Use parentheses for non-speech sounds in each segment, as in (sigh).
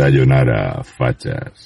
Sayonara, fatxes.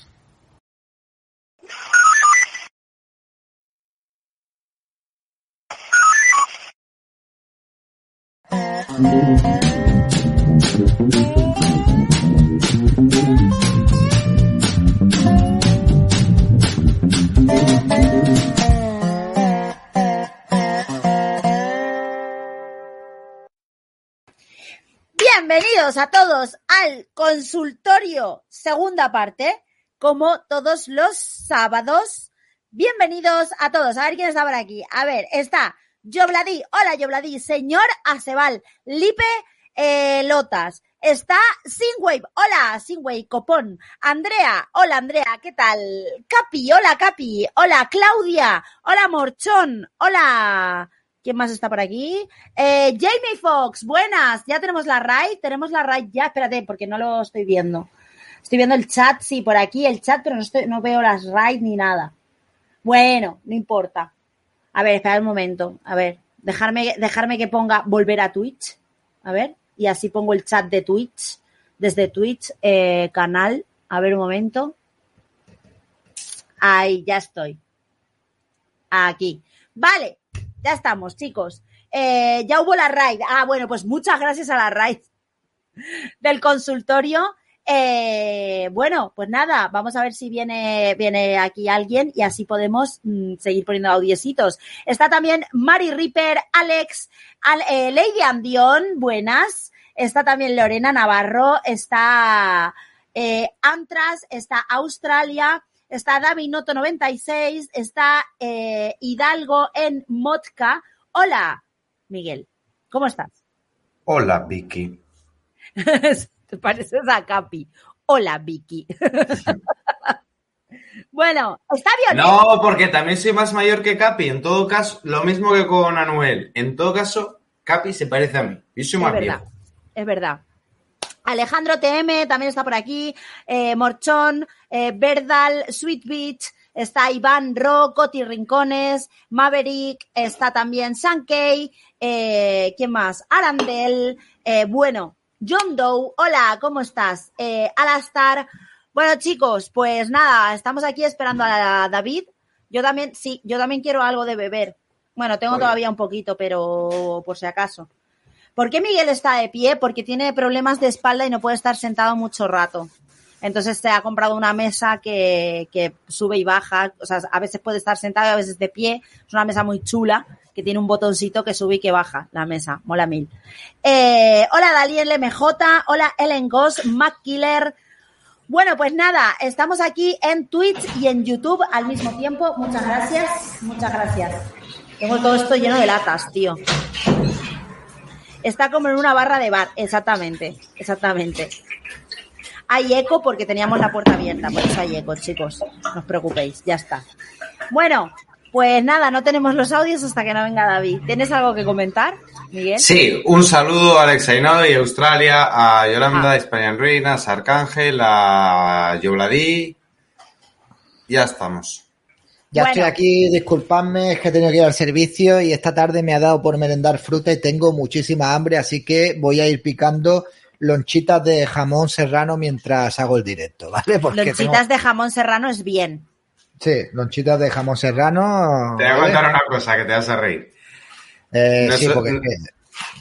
Bienvenidos a todos al consultorio segunda parte, como todos los sábados. Bienvenidos a todos. A ver quién está por aquí. A ver, está Yobladí. Hola, Yobladí. Señor Acebal. Lipe eh, Lotas. Está Singwave. Hola, Singwave. Copón. Andrea. Hola, Andrea. ¿Qué tal? Capi. Hola, Capi. Hola, Claudia. Hola, Morchón. Hola. ¿Quién más está por aquí? Eh, Jamie Fox, buenas. Ya tenemos la raid, tenemos la raid ya. Espérate, porque no lo estoy viendo. Estoy viendo el chat, sí, por aquí el chat, pero no, veo las raids ni nada. Bueno, no importa. A ver, espera un momento. A ver, dejarme, dejarme que ponga volver a Twitch. A ver, y así pongo el chat de Twitch. Desde Twitch, eh, canal. A ver un momento. Ahí, ya estoy. Aquí. Vale, ya estamos, chicos. Eh, ya hubo la raid. Ah, bueno, pues muchas gracias a la raid (laughs) del consultorio. Eh, bueno, pues nada, vamos a ver si viene, viene aquí alguien y así podemos mm, seguir poniendo audiecitos. Está también Mari Ripper, Alex, Al- eh, Lady Andión, buenas. Está también Lorena Navarro, está eh, Antras, está Australia, está David Noto 96, está eh, Hidalgo en Motka. Hola, Miguel, ¿cómo estás? Hola, Vicky. (laughs) Te pareces a Capi. Hola, Vicky. (laughs) bueno, está bien. No, porque también soy más mayor que Capi. En todo caso, lo mismo que con Anuel. En todo caso, Capi se parece a mí. Yo soy Es más verdad, viejo. es verdad. Alejandro TM también está por aquí, eh, Morchón, eh, Verdal, Sweet Beach, está Iván Ro, Coti Rincones, Maverick, está también Sankey, eh, ¿quién más? Arandel, eh, bueno, John Doe, hola, ¿cómo estás? Eh, Alastar, bueno chicos, pues nada, estamos aquí esperando a David. Yo también, sí, yo también quiero algo de beber. Bueno, tengo todavía un poquito, pero por si acaso. ¿Por qué Miguel está de pie? Porque tiene problemas de espalda y no puede estar sentado mucho rato. Entonces se ha comprado una mesa que, que sube y baja. O sea, a veces puede estar sentado y a veces de pie. Es una mesa muy chula que tiene un botoncito que sube y que baja la mesa. Mola mil. Eh, hola Daniel MJ. Hola Ellen Goss, Mac Killer. Bueno, pues nada, estamos aquí en Twitch y en YouTube al mismo tiempo. Muchas gracias. Muchas gracias. Tengo todo esto lleno de latas, tío. Está como en una barra de bar, exactamente, exactamente. Hay eco porque teníamos la puerta abierta, por eso hay eco, chicos. No os preocupéis, ya está. Bueno, pues nada, no tenemos los audios hasta que no venga David. ¿Tienes algo que comentar, Miguel? Sí, un saludo a Alex Ainhoa y Australia, a Yolanda, Ah. España en Ruinas, a Arcángel, a Yobladí. Ya estamos. Ya Bueno. estoy aquí, disculpadme, es que he tenido que ir al servicio y esta tarde me ha dado por merendar fruta y tengo muchísima hambre, así que voy a ir picando lonchitas de jamón serrano mientras hago el directo, (laughs) ¿vale? Porque Lonchitas tengo- de jamón serrano es bien. Sí, lonchitas de jamón serrano. Te voy a contar una cosa que te vas a reír. Eh, sí, porque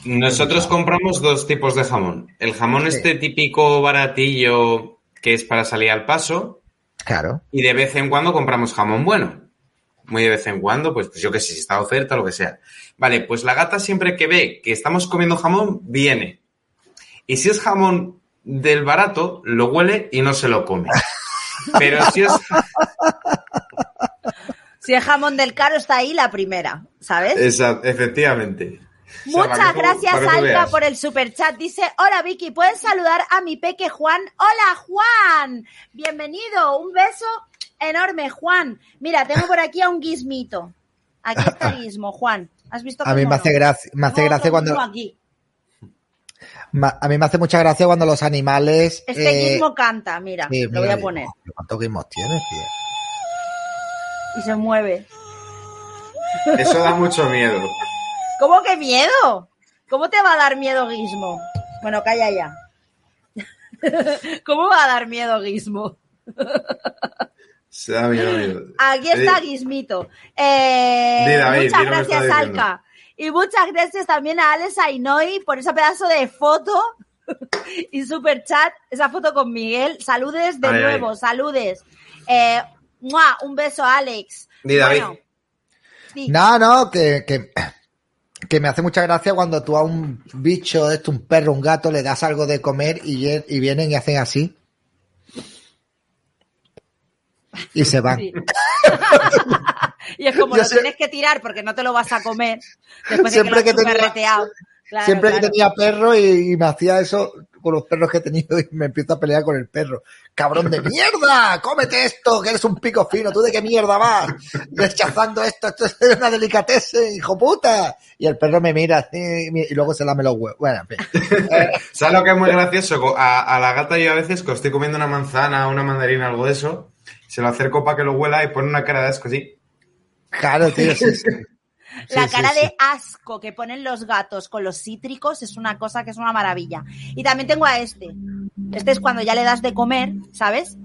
Nosotros compramos dos tipos de jamón. El jamón Sí. este típico baratillo que es para salir al paso claro. y de vez en cuando compramos jamón bueno. Muy de vez en cuando, pues, pues yo que sé, si está oferta, lo que sea. Vale, pues la gata siempre que ve que estamos comiendo jamón, viene. Y si es jamón del barato, lo huele y no se lo come. (laughs) Pero si es... Si es jamón del caro, está ahí la primera, ¿sabes? Esa- efectivamente. O sea, Muchas gracias, tú veas. por el super chat. Dice, hola Vicky, ¿puedes saludar a mi peque Juan? Hola Juan, bienvenido, un beso enorme Juan. Mira, tengo por aquí a un guismito. Aquí (laughs) está el guismo, Juan. ¿Has visto A mí me hace gracia, me hace gracia cuando, aquí. a mí me hace mucha gracia cuando los animales. Este eh, guismo canta, mira, sí, lo voy a poner. ¿Cuántos gizmos tienes, tío? Y se mueve. Eso da mucho miedo. ¿Cómo que miedo? ¿Cómo te va a dar miedo Gizmo? Bueno, calla ya. (laughs) ¿Cómo va a dar miedo Gizmo? (laughs) Se da miedo, miedo. Aquí está Eh, Gizmito. Eh, David, muchas gracias. Alka. Y muchas gracias también a Alex Ainoi por ese pedazo de foto (laughs) y super chat, esa foto con Miguel. Saludes de Ay, ay. nuevo, saludes. Eh, ¡mua! un beso, Alex. Di, David. Bueno, sí. No, no, que, que, que me hace mucha gracia cuando tú a un bicho, esto, un perro, un gato, le das algo de comer y, y vienen y hacen así. Y se van. Sí. (laughs) y es como Yo lo sé- tienes que tirar porque no te lo vas a comer después Siempre de que, que lo has tenía-. Claro, Siempre claro. que tenía perro y, y me hacía eso con los perros que he tenido (laughs) y me empiezo a pelear con el perro. ¡Cabrón de mierda! ¡Cómete esto! ¡Que eres un pico fino! ¿Tú de qué mierda vas? Rechazando esto, esto es una delicatese, hijo puta. Y el perro me mira así y luego se lame los huevos. Bueno, en fin. (laughs) ¿Sabes lo que es muy gracioso? A la gata yo a veces que estoy comiendo una manzana, una mandarina, algo de eso, se lo acerco para que lo huela y pone una cara de asco así. Claro, tío, sí, sí. (laughs) La Sí, cara sí, sí. de asco que ponen los gatos con los cítricos es una cosa que es una maravilla. Y también tengo a este. Este es cuando ya le das de comer, ¿sabes?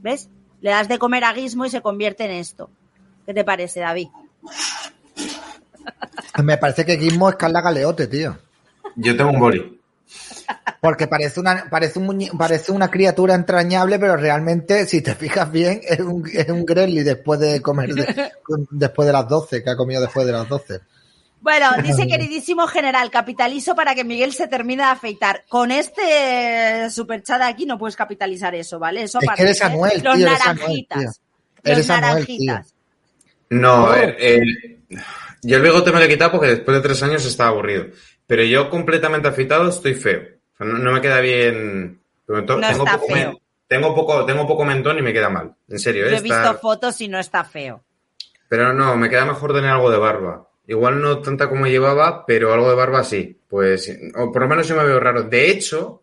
¿Ves? Le das de comer a Gizmo y se convierte en esto. ¿Qué te parece, David? Me parece que Gizmo es Carla Galeote, tío. Yo tengo un boli. Porque parece una, parece, un muñe- parece una criatura entrañable, pero realmente, si te fijas bien, es un, es un Gremlin después de comer, de- después de las 12, que ha comido después de las 12. Bueno, (laughs) dice queridísimo general, capitalizo para que Miguel se termine de afeitar. Con este superchat aquí no puedes capitalizar eso, ¿vale? Eso Es que aparte, eres ¿eh? Los eres Anuel, naranjitas. tío. Los naranjitas. No, a ver, eh, yo el bigote me lo he quitado porque después de tres años estaba aburrido. Pero yo completamente afeitado estoy feo. O sea, no, no me queda bien. No tengo, está poco feo. tengo poco, tengo poco mentón y me queda mal. En serio, Yo ¿eh? he visto fotos y no está feo. Pero no, me queda mejor tener algo de barba. Igual no tanta como llevaba, pero algo de barba sí. Pues, o por lo menos yo me veo raro. De hecho,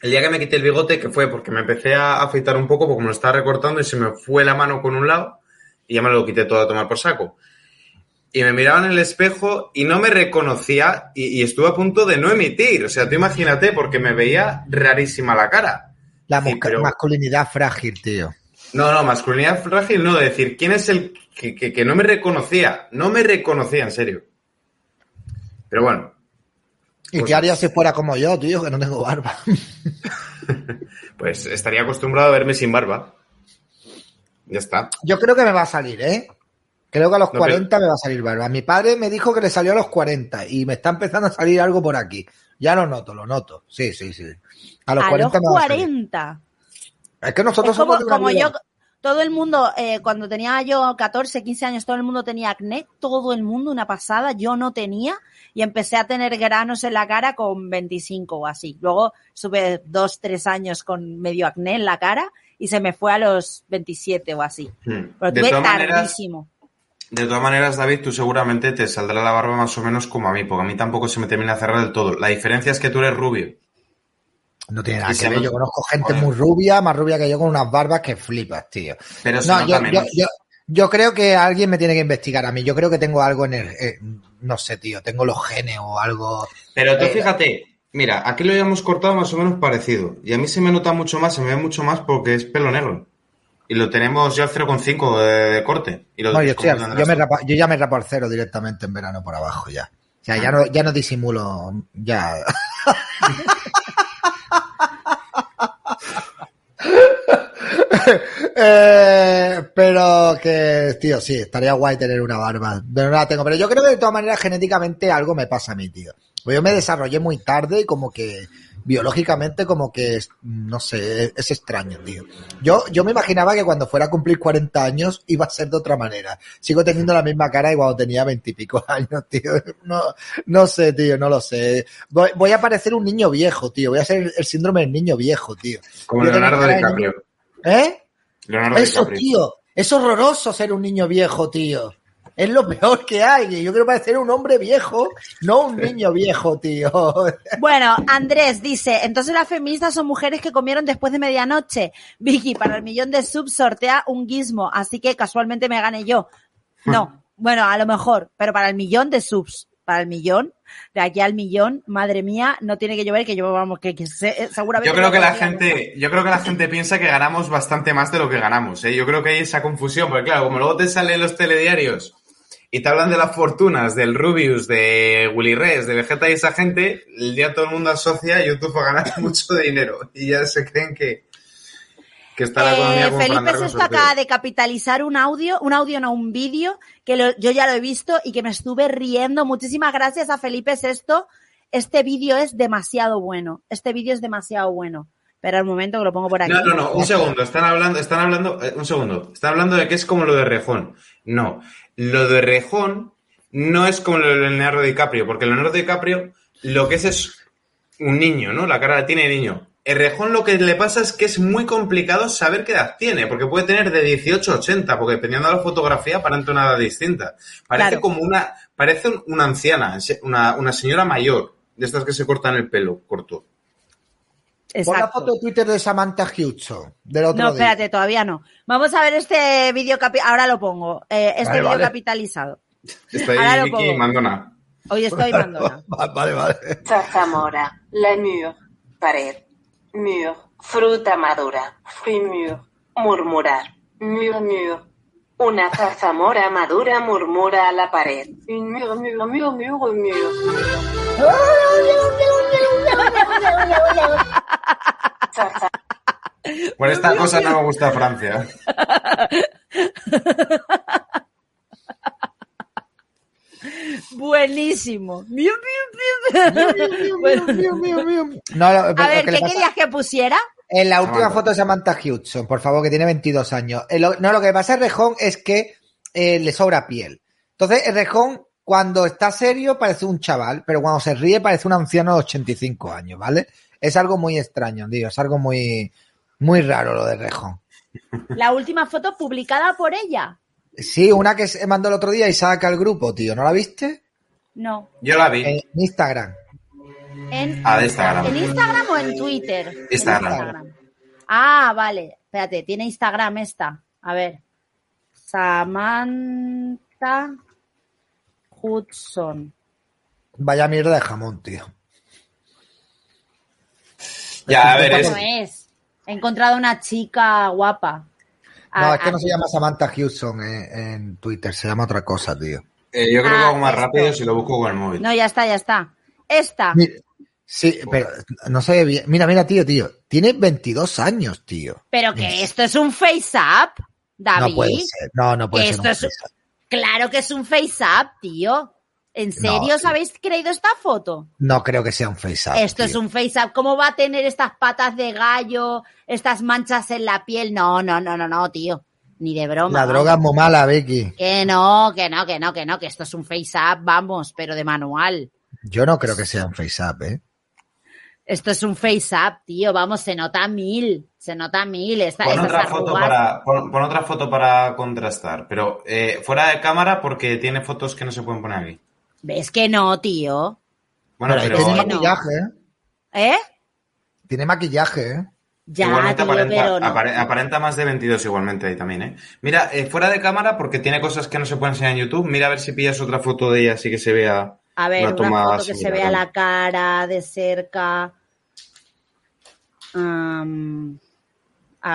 el día que me quité el bigote, que fue porque me empecé a afeitar un poco, porque me lo estaba recortando y se me fue la mano con un lado y ya me lo quité todo a tomar por saco. Y me miraba en el espejo y no me reconocía y, y estuve a punto de no emitir. O sea, tú imagínate, porque me veía rarísima la cara. La Sí, musca- pero- masculinidad frágil, tío. No, no, masculinidad frágil, no, de decir, ¿quién es el que, que- que no me reconocía? No me reconocía, en serio. Pero bueno, ¿Y Pues- qué haría si fuera como yo, tío, que no tengo barba? (laughs) pues estaría acostumbrado a verme sin barba. Ya está. Yo creo que me va a salir, ¿eh? Creo que a los No, 40 me va a salir barba. Mi padre me dijo que le salió a los 40 y me está empezando a salir algo por aquí. Ya lo noto, lo noto. Sí, sí, sí. A los A 40 los me va a. 40. Es que nosotros Es como, somos de una como vida- yo, todo el mundo, eh, cuando tenía yo 14, 15 años, todo el mundo tenía acné, todo el mundo, una pasada, yo no tenía, y empecé a tener granos en la cara con 25 o así. Luego sube dos, tres años con medio acné en la cara y se me fue a los 27 o así. Hmm. Pero tuve maneras, tardísimo. De todas maneras, David, tú seguramente te saldrá la barba más o menos como a mí, porque a mí tampoco se me termina de cerrar del todo. La diferencia es que tú eres rubio. No tiene nada que ver. Yo conozco gente muy rubia, más rubia que yo, con unas barbas que flipas, tío. Pero No, yo, yo, yo creo que alguien me tiene que investigar a mí. Yo creo que tengo algo en el. eh, no sé, tío. Tengo los genes o algo. Pero tú Eh, fíjate, mira, aquí lo habíamos cortado más o menos parecido. Y a mí se me nota mucho más, se me ve mucho más porque es pelo negro. Y lo tenemos ya al 0,5 de, de corte. Y lo No, yo, estoy yo, me rapa- yo ya me rapo al cero directamente en verano por abajo ya. O sea, ya no, ya no disimulo. Ya. (laughs) Eh, pero que, tío, sí, estaría guay tener una barba. Pero no la tengo. Pero yo creo que de todas maneras genéticamente algo me pasa a mí, tío. Pues yo me desarrollé muy tarde y como que biológicamente como que, no sé, es, extraño, tío. Yo, yo me imaginaba que cuando fuera a cumplir 40 años iba a ser de otra manera. Sigo teniendo la misma cara que cuando tenía 20 y pico años, tío. No, no sé, tío, no lo sé. Voy, voy a parecer un niño viejo, tío. Voy a ser el, síndrome del niño viejo, tío. Como Leonardo DiCaprio. niño- ¿Eh? Leonardo Eso, DiCaprio. tío. Es horroroso ser un niño viejo, tío. Es lo peor que hay. Yo quiero parecer un hombre viejo, no un niño viejo, tío. (laughs) Bueno, Andrés dice, entonces las feministas son mujeres que comieron después de medianoche. Vicky, para el millón de subs sortea un gizmo, así que casualmente me gané yo. No, bueno, a lo mejor, pero para el millón de subs, para el millón, de aquí al millón, madre mía, no tiene que llover, que yo, vamos, que, que se- seguramente... Yo creo que la gente, yo creo que la gente piensa que ganamos bastante más de lo que ganamos, ¿eh? Yo creo que hay esa confusión, porque claro, como luego te salen los telediarios y te hablan de las fortunas del Rubius, de Willy Res, de Vegeta y esa gente, el día todo el mundo asocia YouTube a ganar (laughs) mucho dinero y ya se creen que, que está la economía Eh, como Felipe Sesto acaba de capitalizar un audio, un audio no, un vídeo, que lo- yo ya lo he visto y que me estuve riendo. Muchísimas gracias a Felipe Sesto. Este vídeo es demasiado bueno. Este vídeo es demasiado bueno. Pero al momento que lo pongo por aquí. No, no, no, un segundo, están hablando, están hablando, eh, un segundo, están hablando de que es como lo de Rejón. No, lo de Rejón no es como lo de Leonardo DiCaprio, porque Leonardo DiCaprio lo que es es un niño, ¿no? La cara la tiene de niño. El Rejón lo que le pasa es que es muy complicado saber qué edad tiene, porque puede tener de 18 a 80, porque dependiendo de la fotografía aparenta una edad distinta. Parece Claro. como una, parece un- una anciana, una, una señora mayor, de estas que se cortan el pelo corto. Pon la Exacto. foto de Twitter de Samantha Hudson del otro No, día. espérate, todavía no. Vamos a ver este vídeo, capi- ahora lo pongo. Eh, este Vale, vídeo vale. capitalizado. Está Ahora lo Vicky pongo. Mandona. Hoy estoy mandona. (laughs) Vale, vale. Zarzamora, lemur, pared, mur, fruta madura, frimur, murmurar, murmur. Una zarzamora madura murmura a la pared. Un murmur, murmur, mur. Zarza- Por esta cosa no me gusta Francia. Buenísimo. No, a ver, ¿qué querías que pusiera? En la última Samantha. foto de Samantha Hudson, por favor, que tiene 22 años. Eh, no, lo que pasa a Rejón es que eh, le sobra piel. Entonces, el Rejón, cuando está serio, parece un chaval, pero cuando se ríe, parece un anciano de 85 años, ¿vale? Es algo muy extraño, tío. Es algo muy, muy raro lo de Rejón. La última foto publicada por ella. Sí, una que se mandó el otro día y saca al grupo, tío. ¿No la viste? No. Yo la vi. En Instagram. En, Ah, de Instagram. ¿En Instagram o en Twitter? En Instagram. Ah, vale. Espérate, tiene Instagram esta. A ver. Samantha Hudson. Vaya mierda de jamón, tío. Ya, a ver, ¿Cómo es, es? He encontrado una chica guapa. No, Ah, es que no ah, se llama Samantha Hudson en, en Twitter, se llama otra cosa, tío. eh, yo creo que Ah, hago más esto. rápido si lo busco con el móvil. No, ya está, ya está. Esta. Mira, sí, pero no se ve bien. Mira, mira, tío, tío. Tiene 22 años, tío. Pero que esto es un face up, David. No puede ser. No, no puede Esto ser. un es- face-up. Claro que es un face up, tío. ¿En serio os habéis creído esta foto? No creo que sea un face up. Esto es un face up. ¿Cómo va a tener estas patas de gallo, estas manchas en la piel? No, no, no, no, no, tío. Ni de broma. La droga es muy mala, Becky. Que no, que no, que no, que no, que esto es un face up, vamos, pero de manual. Yo no creo que sea un face up, ¿eh? Esto es un face up, tío, vamos, se nota mil, se nota mil. Esta, Pon otra, foto para, pon, pon otra foto para contrastar, pero eh, fuera de cámara porque tiene fotos que no se pueden poner aquí. ¿Ves que no, tío? Bueno, Pero tiene no. maquillaje, ¿eh? ¿Eh? Tiene maquillaje, ¿eh? Ya, igualmente tío, aparenta, pero no. apare- aparenta más de 22 igualmente ahí también, ¿eh? Mira, eh, fuera de cámara porque tiene cosas que no se pueden enseñar en YouTube. Mira a ver si pillas otra foto de ella así que se vea A ver, una una, toma foto que se vea la cara de cerca. A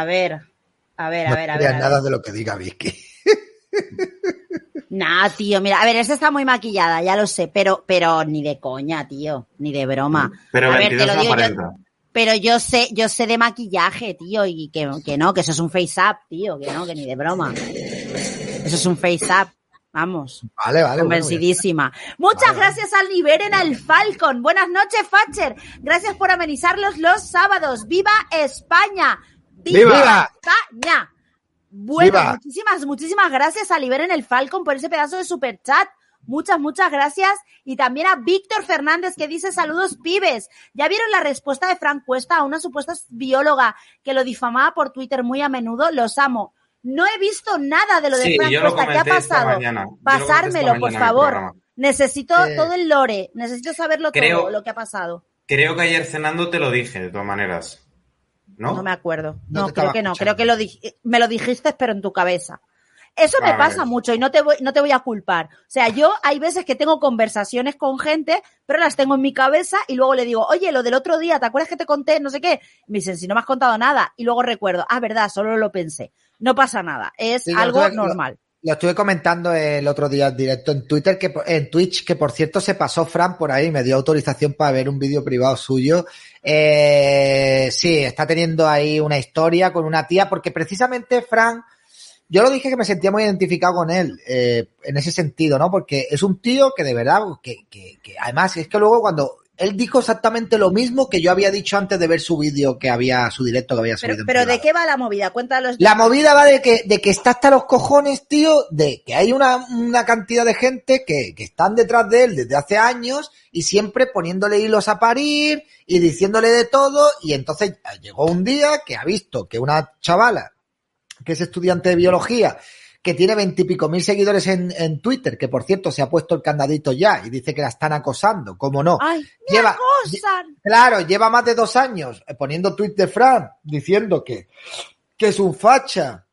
ver, a ver, a No ver, a ver. a nada ver. de lo que diga Vicky. Nah, tío, mira, a ver, esta está muy maquillada, ya lo sé, pero, pero ni de coña, tío, ni de broma. Pero a ver, te 22 lo digo yo, pero yo sé, yo sé de maquillaje, tío, y que, que no, que eso es un face up, tío, que no, que ni de broma. Eso es un face up. Vamos. Vale, vale. Convencidísima. Muchas Vale, gracias al Liberen al Falcon. Buenas noches, Fatcher. Gracias por amenizarlos los sábados. ¡Viva España! ¡Viva! España! Bueno, ¡Viva! muchísimas, muchísimas gracias a Liberen el Falcon por ese pedazo de super chat. Muchas, muchas gracias. Y también a Víctor Fernández que dice saludos pibes. ¿Ya vieron la respuesta de Frank Cuesta a una supuesta bióloga que lo difamaba por Twitter muy a menudo? Los amo. No he visto nada de lo de Sí, Frank. ¿Qué ha pasado? Pasármelo, por favor. Necesito Eh, todo el lore. Necesito saberlo creo- todo, lo que ha pasado. Creo que ayer cenando te lo dije, de todas maneras. ¿No? No, me acuerdo. No creo que no. escuchando. Creo que lo me lo dijiste, pero en tu cabeza. Eso me A pasa mucho y no te, voy, no te voy a culpar. O sea, yo hay veces que tengo conversaciones con gente, pero las tengo en mi cabeza y luego le digo, oye, lo del otro día, ¿te acuerdas que te conté? No sé qué. Me dicen, si no me has contado nada. Y luego recuerdo, ah, verdad, solo lo pensé. No pasa nada. Es Sí, algo normal. Lo estuve comentando el otro día en directo en Twitter, que en Twitch, que por cierto se pasó Fran por ahí, me dio autorización para ver un vídeo privado suyo. Eh, sí, está teniendo ahí una historia con una tía, porque precisamente Fran, yo lo dije que me sentía muy identificado con él, eh, en ese sentido, ¿no? Porque es un tío que de verdad, que, que, que además es que luego cuando él dijo exactamente lo mismo que yo había dicho antes de ver su vídeo que había, su directo que había subido. Pero, pero ¿de qué va la movida? Cuéntanos. La movida va de que, de que está hasta los cojones, tío, de que hay una, una cantidad de gente que, que están detrás de él desde hace años y siempre poniéndole hilos a parir y diciéndole de todo. Y entonces llegó un día que ha visto que una chavala, que es estudiante de biología, que tiene veintipico mil seguidores en, en Twitter, que por cierto se ha puesto el candadito ya y dice que la están acosando, ¿cómo no? Ay, Lleva- acosan. Claro, lleva más de dos años eh, poniendo tweets de Fran diciendo que, que es un facha,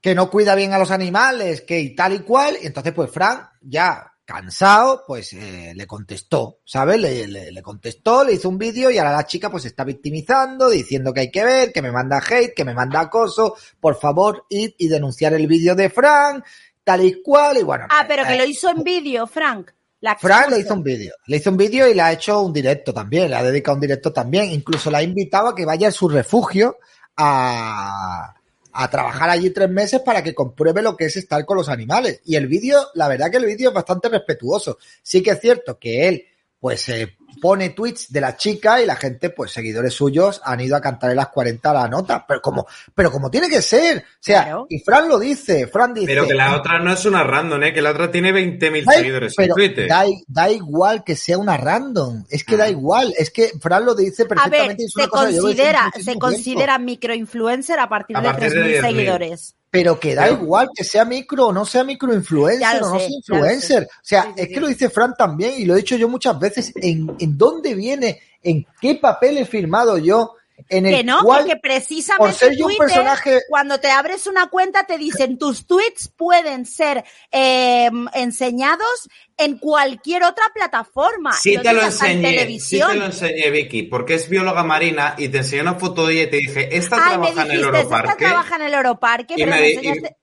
que no cuida bien a los animales, que y tal y cual. Y entonces, pues Fran, ya cansado, pues eh, le contestó, ¿sabes? Le, le- le contestó, le hizo un vídeo y ahora la chica pues se está victimizando, diciendo que hay que ver, que me manda hate, que me manda acoso. Por favor, id y denunciar el vídeo de Fran, tal y cual. Y bueno, Ah, pero que eh, lo hizo en vídeo, Frank. La Fran le hizo un vídeo. Le hizo un vídeo y le ha hecho un directo también. Le ha dedicado un directo también. Incluso la ha invitado a que vaya a su refugio a, a trabajar allí tres meses para que compruebe lo que es estar con los animales. Y el vídeo, la verdad que el vídeo es bastante respetuoso. Sí que es cierto que él, pues, eh, pone tweets de la chica y la gente, pues, seguidores suyos han ido a cantarle las 40 a la nota. Pero como, pero como tiene que ser. O sea, Claro. y Fran lo dice. Fran dice. Pero que la otra no es una random, ¿eh? Que la otra tiene 20.000 Da, seguidores en pero Twitter. da, da igual que sea una random, es que da Ah. igual, es que Fran lo dice A ver, perfectamente. y es una se cosa considera, se considera microinfluencer a partir A de partir de 3.000 10.000. seguidores. Pero que da Pero- igual que sea micro o no sea microinfluencer o no sé, sea influencer. O sea, Sí, sí, es sí. que lo dice Fran también y lo he dicho yo muchas veces. ¿En, en dónde viene? ¿En qué papel he firmado yo? En el Que no, cual, que, que precisamente por ser yo un Twitter, personaje- cuando te abres una cuenta te dicen (laughs) tus tweets pueden ser eh, enseñados en cualquier otra plataforma. Sí te lo en enseñé, sí te lo enseñé, Vicky, porque es bióloga marina y te enseñé una foto de ella y te dije, esta Ay, me trabaja en el dijiste, esta trabaja en el Oroparque, Y pero me me di- enseñaste...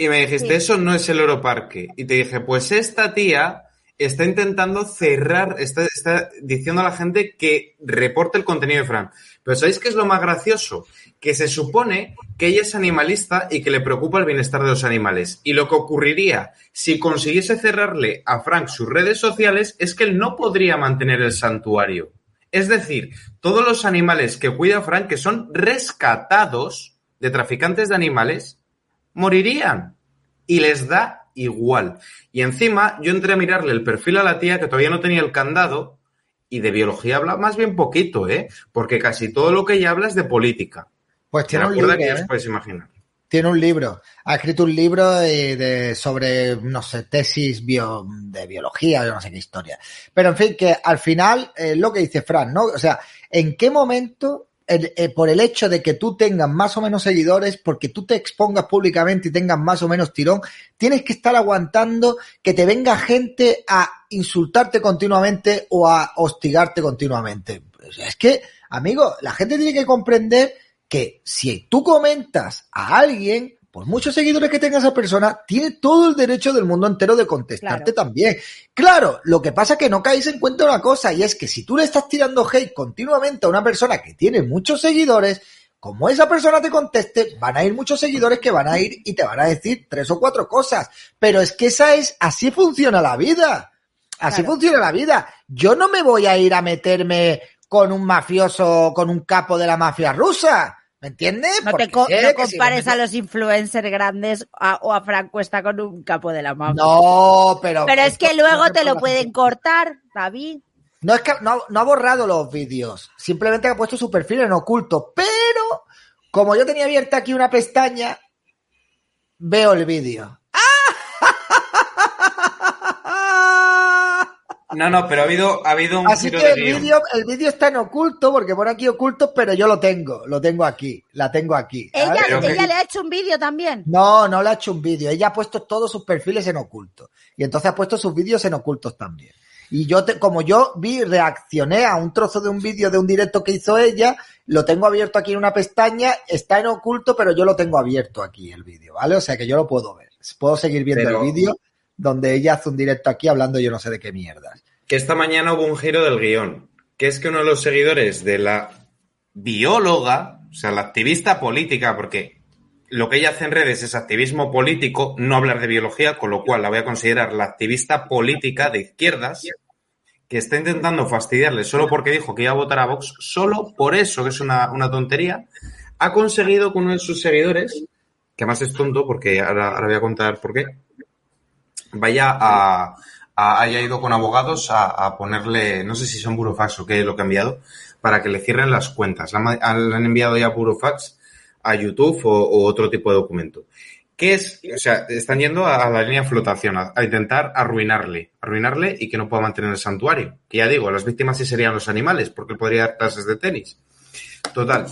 Y me dijiste, Sí. eso no es el Oroparque. Y te dije, pues esta tía está intentando cerrar, está, está diciendo a la gente que reporte el contenido de Fran. Pero ¿sabéis qué es lo más gracioso? Que se supone que ella es animalista y que le preocupa el bienestar de los animales. Y lo que ocurriría si consiguiese cerrarle a Frank sus redes sociales es que él no podría mantener el santuario. Es decir, todos los animales que cuida Frank, que son rescatados de traficantes de animales, morirían. Y les da igual. Y encima yo entré a mirarle el perfil a la tía que todavía no tenía el candado y de biología habla más bien poquito, ¿eh? Porque casi todo lo que ella habla es de política. pues tiene un libro, que ¿eh? os podéis imaginar. Tiene un libro. Ha escrito un libro de, de- sobre, no sé, tesis bio, de biología, yo no sé qué historia. Pero en fin, que al final, eh, lo que dice Fran, ¿no? O sea, ¿en qué momento, eh, por el hecho de que tú tengas más o menos seguidores, porque tú te expongas públicamente y tengas más o menos tirón, tienes que estar aguantando que te venga gente a insultarte continuamente o a hostigarte continuamente? Es que, amigo, la gente tiene que comprender que si tú comentas a alguien, por muchos seguidores que tenga esa persona, tiene todo el derecho del mundo entero de contestarte Claro. también. Claro, lo que pasa es que no caéis en cuenta una cosa, y es que si tú le estás tirando hate continuamente a una persona que tiene muchos seguidores, como esa persona te conteste, van a ir muchos seguidores que van a ir y te van a decir tres o cuatro cosas. Pero es que esa es, así funciona la vida. Así Claro. funciona la vida. Yo no me voy a ir a meterme con un mafioso, con un capo de la mafia rusa. ¿Me entiendes? No Porque te co- no si compares a los influencers grandes a- o a Frank Cuesta con un capo de la mafia. No, pero. Pero es que luego no te lo puede pueden cortar, David. No es que no, no ha borrado los vídeos, simplemente ha puesto su perfil en oculto. Pero, como yo tenía abierta aquí una pestaña, veo el vídeo. No, no, pero ha habido, ha habido un Así giro que de el vídeo, el vídeo está en oculto, porque pone aquí oculto, pero yo lo tengo, lo tengo aquí, la tengo aquí. Ella, ella le ha hecho un vídeo también. No, no le ha hecho un vídeo. Ella ha puesto todos sus perfiles en oculto. Y entonces ha puesto sus vídeos en ocultos también. Y yo, te- como yo vi, reaccioné a un trozo de un vídeo de un directo que hizo ella, lo tengo abierto aquí en una pestaña, está en oculto, pero yo lo tengo abierto aquí el vídeo, ¿vale? O sea que yo lo puedo ver. Puedo seguir viendo Pero- el vídeo donde ella hace un directo aquí hablando yo no sé de qué mierdas. Que esta mañana hubo un giro del guion. Que es que uno de los seguidores de la bióloga, o sea, la activista política, porque lo que ella hace en redes es activismo político, no hablar de biología, con lo cual la voy a considerar la activista política de izquierdas, que está intentando fastidiarle solo porque dijo que iba a votar a Vox, solo por eso, que es una, una tontería, ha conseguido que uno de sus seguidores, que además es tonto, porque ahora, ahora voy a contar por qué, vaya a, a- haya ido con abogados a, a ponerle, no sé si son burofax o qué es lo que ha enviado, para que le cierren las cuentas. Le han, enviado ya burofax a YouTube o, o otro tipo de documento. ¿Qué es? O sea, están yendo a, la línea de flotación, a, a intentar arruinarle, arruinarle y que no pueda mantener el santuario. Que ya digo, las víctimas sí serían los animales, porque él podría dar clases de tenis. Total.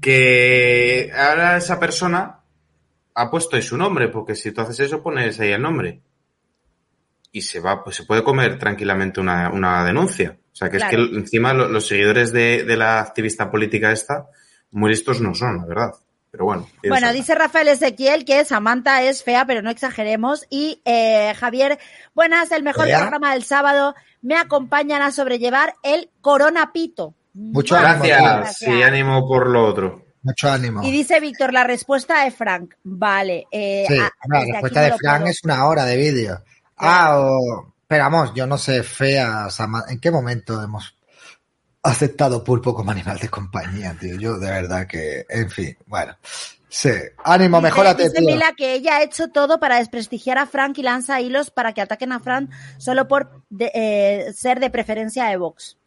Que ahora esa persona ha puesto ahí su nombre, porque si tú haces eso, pones ahí el nombre. Y se va, pues se puede comer tranquilamente una, una denuncia. O sea, que Claro. es que encima lo- los seguidores de, de la activista política esta, muy listos no son, la verdad. Pero bueno. Bueno, dice Rafael Ezequiel que Samantha es fea, pero no exageremos. Y eh, Javier, buenas, el mejor ¿Fea? programa del sábado. Me acompañan a sobrellevar el coronapito. Ánimo, Gracias, sí, ánimo por lo otro. Mucho ánimo. Y dice Víctor, la respuesta de Frank. Vale. Eh, Sí, la respuesta de lo Fran puedo- es una hora de vídeo. Ah, o... Pero vamos, yo no sé, fea, ¿en qué momento hemos aceptado pulpo como animal de compañía, tío? Yo de verdad que, en fin, bueno. Sí, ánimo, Dice- mejórate, Dice tío. Mila que ella ha hecho todo para desprestigiar a Frank y lanza hilos para que ataquen a Frank solo por de- eh, ser de preferencia de Vox.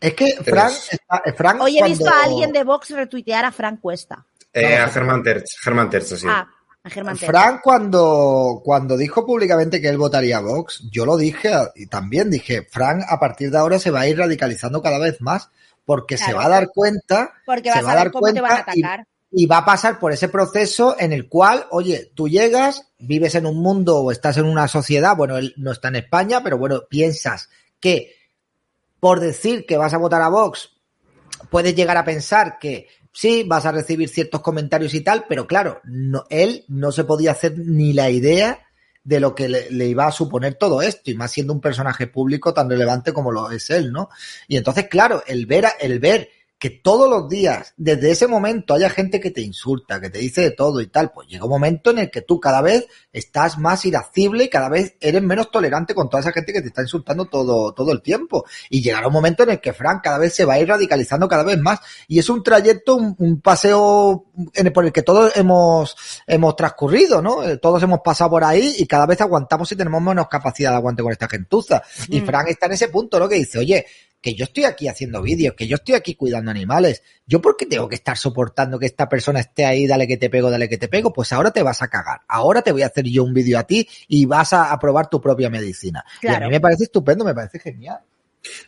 Es que Fran, Es- está- Hoy he visto cuando- a alguien de Vox retuitear a Frank Cuesta. Eh, a Germán Terz, Germán Terz, sí. Ah, a Germán Terz. Fran cuando, cuando dijo públicamente que él votaría a Vox, yo lo dije y también dije, Fran a partir de ahora se va a ir radicalizando cada vez más porque se va a dar cuenta, Porque se va a dar cómo te van a cuenta y- atacar. y va a pasar por ese proceso en el cual, oye, tú llegas, vives en un mundo o estás en una sociedad, bueno, él no está en España, pero bueno, piensas que por decir que vas a votar a Vox, puedes llegar a pensar que sí, vas a recibir ciertos comentarios y tal, pero claro, no, él no se podía hacer ni la idea de lo que le, iba a suponer todo esto, y más siendo un personaje público tan relevante como lo es él, ¿no? Y entonces, claro, el ver, el ver que todos los días, desde ese momento, haya gente que te insulta, que te dice de todo y tal, pues llega un momento en el que tú cada vez estás más irascible y cada vez eres menos tolerante con toda esa gente que te está insultando todo, todo el tiempo. Y llegará un momento en el que Frank cada vez se va a ir radicalizando cada vez más. Y es un trayecto, un, un paseo en el, por el que todos hemos, hemos transcurrido, ¿no? Eh, Todos hemos pasado por ahí y cada vez aguantamos y tenemos menos capacidad de aguante con esta gentuza. Y Mm. Frank está en ese punto, ¿no? Que dice, oye, que yo estoy aquí haciendo vídeos, que yo estoy aquí cuidando animales. ¿Yo por qué tengo que estar soportando que esta persona esté ahí, dale que te pego, dale que te pego? Pues ahora te vas a cagar. Ahora te voy a hacer yo un vídeo a ti y vas a, a probar tu propia medicina. Y a Claro. mí me parece estupendo, me parece genial.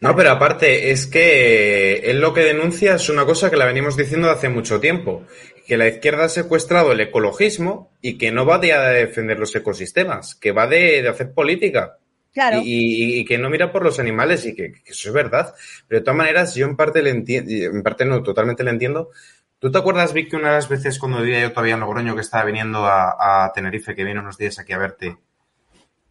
No, pero aparte, es que él lo que denuncia es una cosa que la venimos diciendo hace mucho tiempo, que la izquierda ha secuestrado el ecologismo y que no va de a defender los ecosistemas, que va de, de hacer política. Claro. Y, y- y que no mira por los animales y que, que eso es verdad. Pero de todas maneras, yo en parte le entiendo, en parte no, totalmente le entiendo. ¿Tú te acuerdas, Vic, que una de las veces cuando vivía yo todavía en Logroño, que estaba viniendo a, a Tenerife, que vine unos días aquí a verte,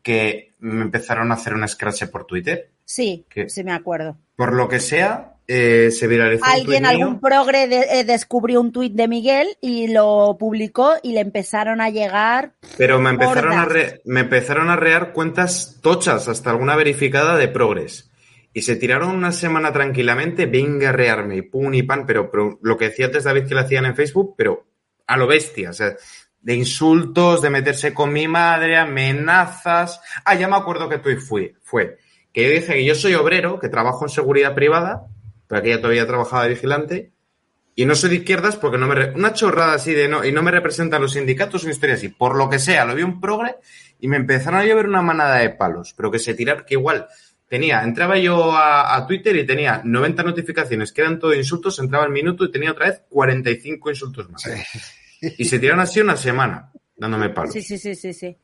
que me empezaron a hacer un scratch por Twitter? Sí, sí me acuerdo. Por lo que sea, eh, se viralizó un Alguien, mío. algún progre de- eh, descubrió un tuit de Miguel y lo publicó y le empezaron a llegar. Pero me empezaron, a re- me empezaron a rear cuentas tochas, hasta alguna verificada de progres. Y se tiraron una semana tranquilamente, venga a rearme, y pum y pan, pero, pero lo que decía antes David que lo hacían en Facebook, pero a lo bestia, o sea, de insultos, de meterse con mi madre, amenazas. Ah, ya me acuerdo que tú fui, fue que yo dije que yo soy obrero, que trabajo en seguridad privada, pero aquí ya todavía trabajaba de vigilante, y no soy de izquierdas porque no me... re- Una chorrada así de no... Y no me representan los sindicatos, una historia así. Por lo que sea, lo vi un progre y me empezaron a llover una manada de palos. Pero que se tiraron... Que igual tenía... Entraba yo a, a Twitter y tenía 90 notificaciones que eran todo insultos. Entraba el minuto y tenía otra vez 45 insultos más. Y se tiraron así una semana dándome palos. Sí, sí, sí, sí, sí.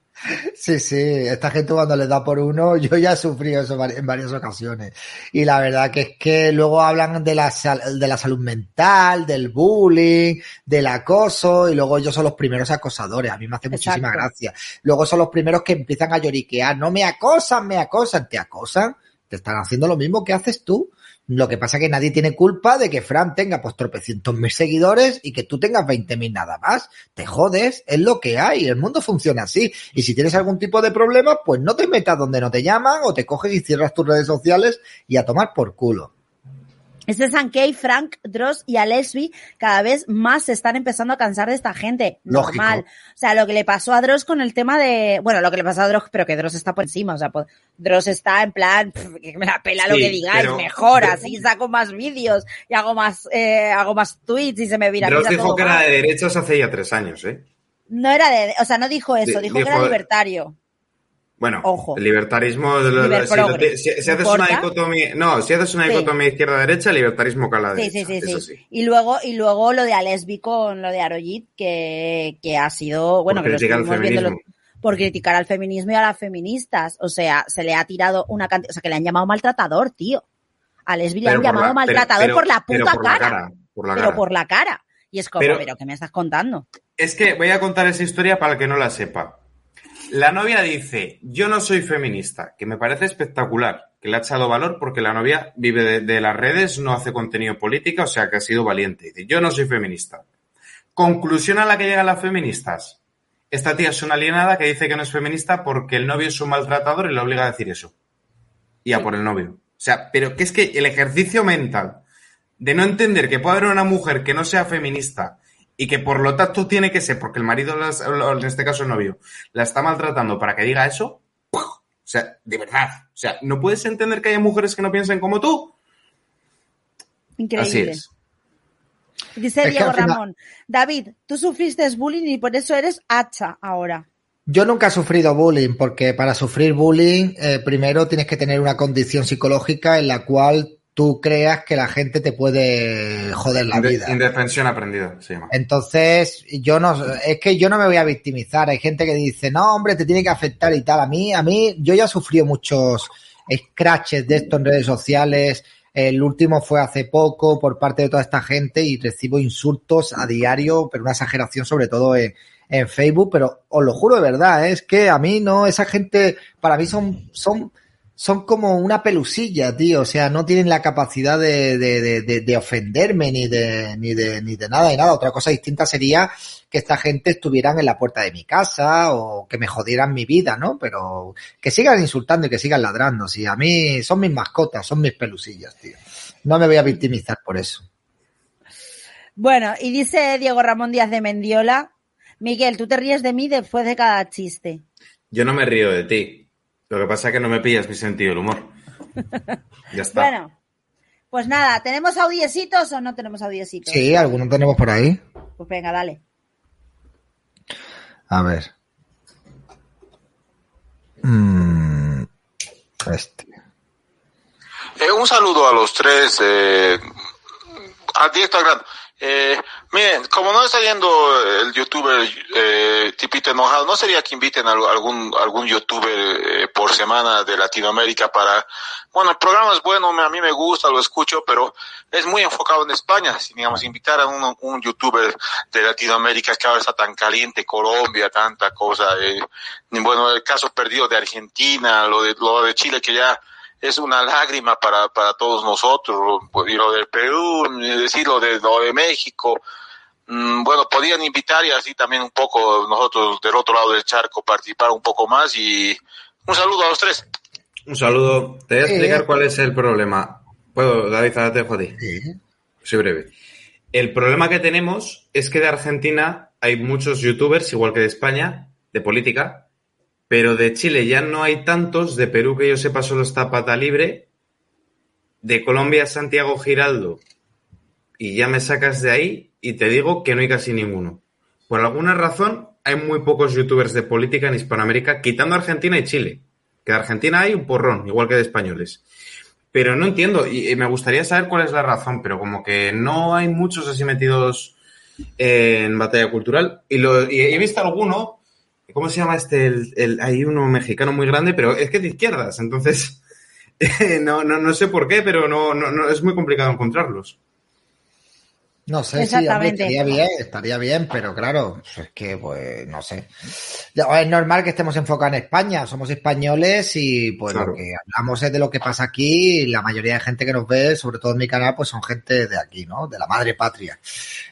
Sí, sí, esta gente cuando les da por uno, (laughs) yo ya he sufrido eso en varias ocasiones. Y la verdad que es que luego hablan de la, sal- de la salud mental, del bullying, del acoso, y luego ellos son los primeros acosadores. A mí me hace muchísima gracia. Luego son los primeros que empiezan a lloriquear. No me acosan, me acosan, te acosan. Te están haciendo lo mismo que haces tú. Lo que pasa es que nadie tiene culpa de que Fran tenga pues tropecientos mil seguidores y que tú tengas 20 mil nada más. Te jodes, es lo que hay, el mundo funciona así. Y si tienes algún tipo de problema, pues no te metas donde no te llaman o te coges y cierras tus redes sociales y a tomar por culo. Este Sankey, Frank, Dross y Alesbi cada vez más se están empezando a cansar de esta gente. Lógico. Normal. O sea, lo que le pasó a Dross con el tema de, bueno, lo que le pasó a Dross, pero que Dross está por encima. O sea, pues, Dross está en plan, pff, que me la pela lo que digáis, pero- mejor, pero- así saco más vídeos y hago más, eh, hago más tweets y se me viraliza Dross dijo que era de derechas hace ya tres años, ¿eh? No era de, o sea, no dijo eso, Di- dijo, que era libertario. Bueno, Ojo. el libertarismo, lo- lo- Liber si, lo progre. te- si- si ¿No haces una dicotomía, no, si haces una Sí. dicotomía izquierda-derecha, el libertarismo cala Sí, sí, derecha, sí, eso sí. sí. Y luego, y luego lo de Alesbi con lo de Aroyit, que, que ha sido, bueno, Por que lo criticar estuvimos viendo lo- por criticar al feminismo y a las feministas. O sea, se le ha tirado una cantidad, o sea, que le han llamado maltratador, tío. A Lesbi le Pero han llamado la- pero- maltratador pero- por la pero puta por la cara. por la pero cara. por la cara. Y es como, Pero- pero, ¿qué me estás contando? Es que voy a contar esa historia para el que no la sepa. La novia dice, yo no soy feminista, que me parece espectacular, que le ha echado valor porque la novia vive de, de las redes, no hace contenido política, o sea que ha sido valiente. Dice, yo no soy feminista. Conclusión a la que llegan las feministas. Esta tía es una alienada que dice que no es feminista porque el novio es un maltratador y la obliga a decir eso. Y a por el novio. O sea, pero que es que el ejercicio mental de no entender que puede haber una mujer que no sea feminista y que por lo tanto tiene que ser, porque el marido, las- en este caso el novio, la está maltratando para que diga eso, o sea, de verdad, o sea, ¿no puedes entender que haya mujeres que no piensen como tú? Increíble. Así es. Dice Diego final- Ramón, David, tú sufriste bullying y por eso eres hacha ahora. Yo nunca he sufrido bullying porque para sufrir bullying eh, primero tienes que tener una condición psicológica en la cual tú creas que la gente te puede joder la Inde- vida. Indefensión aprendida, se llama. Entonces, yo no, es que yo no me voy a victimizar. Hay gente que dice, no, hombre, te tiene que afectar y tal. A mí, a mí, yo ya he sufrido muchos scratches de esto en redes sociales. El último fue hace poco por parte de toda esta gente y recibo insultos a diario, pero una exageración sobre todo en, en Facebook. Pero os lo juro de verdad, ¿eh? es que a mí no, esa gente, para mí son, son, son como una pelusilla, tío. O sea, no tienen la capacidad de, de, de, de- de ofenderme ni de, ni de, ni de nada y nada. Otra cosa distinta sería que esta gente estuvieran en la puerta de mi casa o que me jodieran mi vida, ¿no? Pero que sigan insultando y que sigan ladrando. Si a mí son mis mascotas, son mis pelusillas, tío. No me voy a victimizar por eso. Bueno, y dice Diego Ramón Díaz de Mendiola, Miguel, tú te ríes de mí después de cada chiste. Yo no me río de ti. Lo que pasa es que no me pillas mi sentido del humor. (laughs) Ya está. Bueno, pues nada, ¿tenemos audiecitos o no tenemos audiecitos? Sí, algunos tenemos por ahí. Pues venga, dale. A ver. Mm, este. Eh, un saludo a los tres, eh, a al grano. Eh, miren, como no está yendo el youtuber eh, tipito enojado, ¿no sería que inviten a algún, algún youtuber eh, por semana de Latinoamérica para... Bueno, el programa es bueno, a mí me gusta, lo escucho, pero es muy enfocado en España. Si, digamos, invitar a un, un youtuber de Latinoamérica que ahora está tan caliente, Colombia, tanta cosa. Eh, bueno, el caso perdido de Argentina, lo de, lo de Chile que ya es una lágrima para, para todos nosotros. Y lo del Perú, decir lo de, lo de México. Mm, Bueno, podían invitar y así también un poco nosotros del otro lado del charco participar un poco más y un saludo a los tres. Un saludo. Te voy a explicar cuál es el problema. Puedo, David, ahora te dejo a ti. Soy breve. El problema que tenemos es que de Argentina hay muchos youtubers, igual que de España, de política, pero de Chile ya no hay tantos, de Perú que yo sepa solo está Pata Libre, de Colombia Santiago Giraldo, y ya me sacas de ahí y te digo que no hay casi ninguno. Por alguna razón hay muy pocos youtubers de política en Hispanoamérica, quitando Argentina y Chile, que de Argentina hay un porrón, igual que de españoles. Pero no entiendo, y, me gustaría saber cuál es la razón, pero como que no hay muchos así metidos en batalla cultural. Y, y he visto alguno, ¿cómo se llama este? El, el- hay uno mexicano muy grande, pero es que es de izquierdas, entonces (laughs) no, no, no sé por qué, pero no, no, no es muy complicado encontrarlos. No sé si hombre, estaría bien, estaría bien, pero claro, es que pues no sé. Es normal que estemos enfocados en España, somos españoles y pues Claro. lo que hablamos es de lo que pasa aquí y la mayoría de gente que nos ve, sobre todo en mi canal, pues son gente de aquí, ¿no? De la madre patria.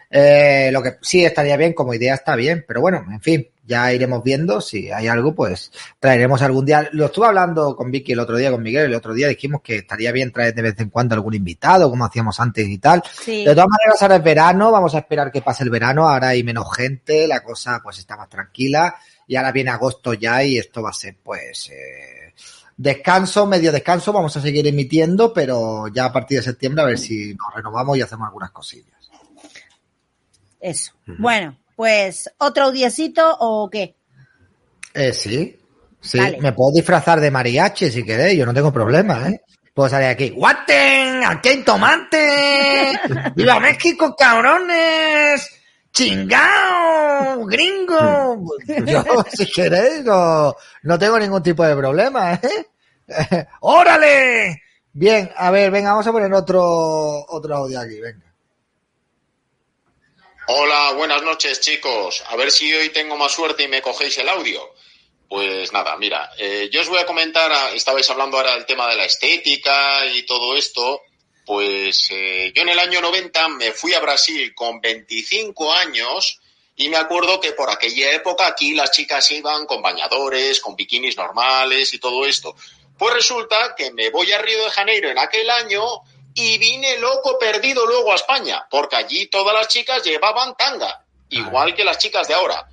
Eh, lo que sí estaría bien, como idea está bien, pero bueno, en fin, ya iremos viendo si hay algo, pues traeremos algún día. Lo estuve hablando con Vicky el otro día, con Miguel el otro día, dijimos que estaría bien traer de vez en cuando algún invitado, como hacíamos antes y tal. Sí. De todas maneras, ahora es verano, vamos a esperar que pase el verano, ahora hay menos gente, la cosa pues está más tranquila y ahora viene agosto ya y esto va a ser pues eh, descanso, medio descanso, vamos a seguir emitiendo, pero ya a partir de septiembre a ver si nos renovamos y hacemos algunas cosillas. Eso. Bueno, pues, ¿otro audiecito o qué? Eh, sí, sí, me puedo disfrazar de mariachi si queréis, yo no tengo problema, ¿eh? Puedo salir aquí, ¡Guaten! ¡Aquí hay tomate! (laughs) ¡Viva México, cabrones! ¡Chingao! ¡Gringo! (laughs) Yo, si queréis, no, no tengo ningún tipo de problema, ¿eh? (laughs) ¡Órale! Bien, a ver, venga, vamos a poner otro, otro audio aquí, venga. Hola, buenas noches chicos. A ver si hoy tengo más suerte y me cogéis el audio. Pues nada, mira, eh, yo os voy a comentar, a- estabais hablando ahora del tema de la estética y todo esto, pues eh, yo en el año 90 me fui a Brasil con 25 años y me acuerdo que por aquella época aquí las chicas iban con bañadores, con bikinis normales y todo esto. Pues resulta que me voy a Río de Janeiro en aquel año y vine loco perdido luego a España, porque allí todas las chicas llevaban tanga, igual que las chicas de ahora.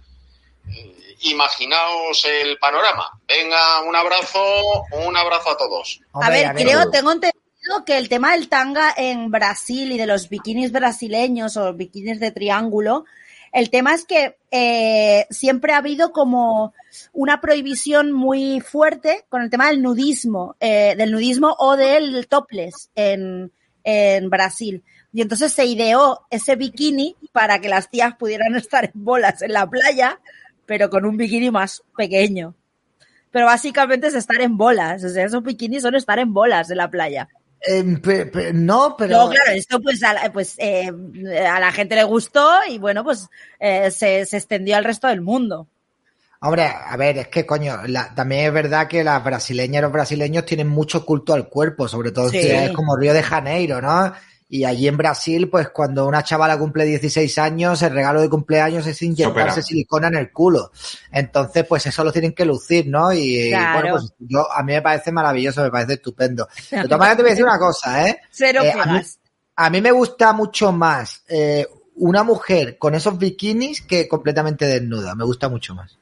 Imaginaos el panorama. Venga, un abrazo, un abrazo a todos. A ver, creo, tengo entendido que el tema del tanga en Brasil y de los bikinis brasileños o bikinis de triángulo, el tema es que eh, siempre ha habido como una prohibición muy fuerte con el tema del nudismo, eh, del nudismo o del topless en, en Brasil. Y entonces se ideó ese bikini para que las tías pudieran (laughs) estar en bolas en la playa, pero con un bikini más pequeño. Pero básicamente es estar en bolas. Esos bikinis son estar en bolas en la playa. Em, pe- pe- no, pero... Luego, claro, esto pues a la, pues, eh, a la gente le gustó y bueno, pues eh, se, se extendió al resto del mundo. Hombre, a ver, es que coño, la- también es verdad que las brasileñas y los brasileños tienen mucho culto al cuerpo, sobre todo Sí. en ciudades como Río de Janeiro, ¿no? Y allí en Brasil, pues cuando una chavala cumple 16 años, el regalo de cumpleaños es inyectarse Sopera. silicona en el culo. Entonces, pues eso lo tienen que lucir, ¿no? Y Claro. bueno, pues yo, a mí me parece maravilloso, me parece estupendo. (laughs) De todas maneras, te voy a decir una cosa, ¿eh? Cero Eh, a mí-. A mí me gusta mucho más eh, una mujer con esos bikinis que completamente desnuda. Me gusta mucho más.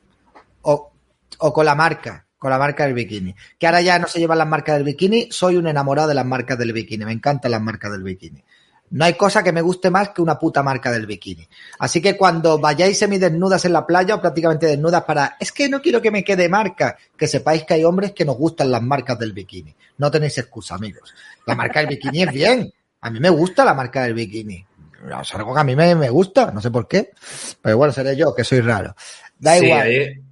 O, o con la marca, con la marca del bikini. Que ahora ya no se llevan las marcas del bikini. Soy un enamorado de las marcas del bikini. Me encantan las marcas del bikini. No hay cosa que me guste más que una puta marca del bikini. Así que cuando vayáis semidesnudas en la playa o prácticamente desnudas para, es que no quiero que me quede marca, que sepáis que hay hombres que nos gustan las marcas del bikini. No tenéis excusa, amigos. La marca del bikini es bien. A mí me gusta la marca del bikini. Es algo que a mí me, me gusta, no sé por qué. Pero bueno, seré yo, que soy raro. Da Sí, igual. Ahí,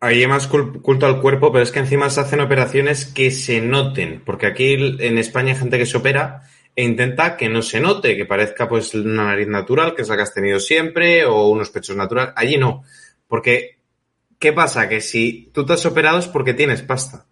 ahí más cul- culto al cuerpo, pero es que encima se hacen operaciones que se noten, porque aquí en España hay gente que se opera e intenta que no se note, que parezca pues una nariz natural, que es la que has tenido siempre, o unos pechos naturales. Allí no, porque ¿qué pasa? Que si tú te has operado es porque tienes pasta.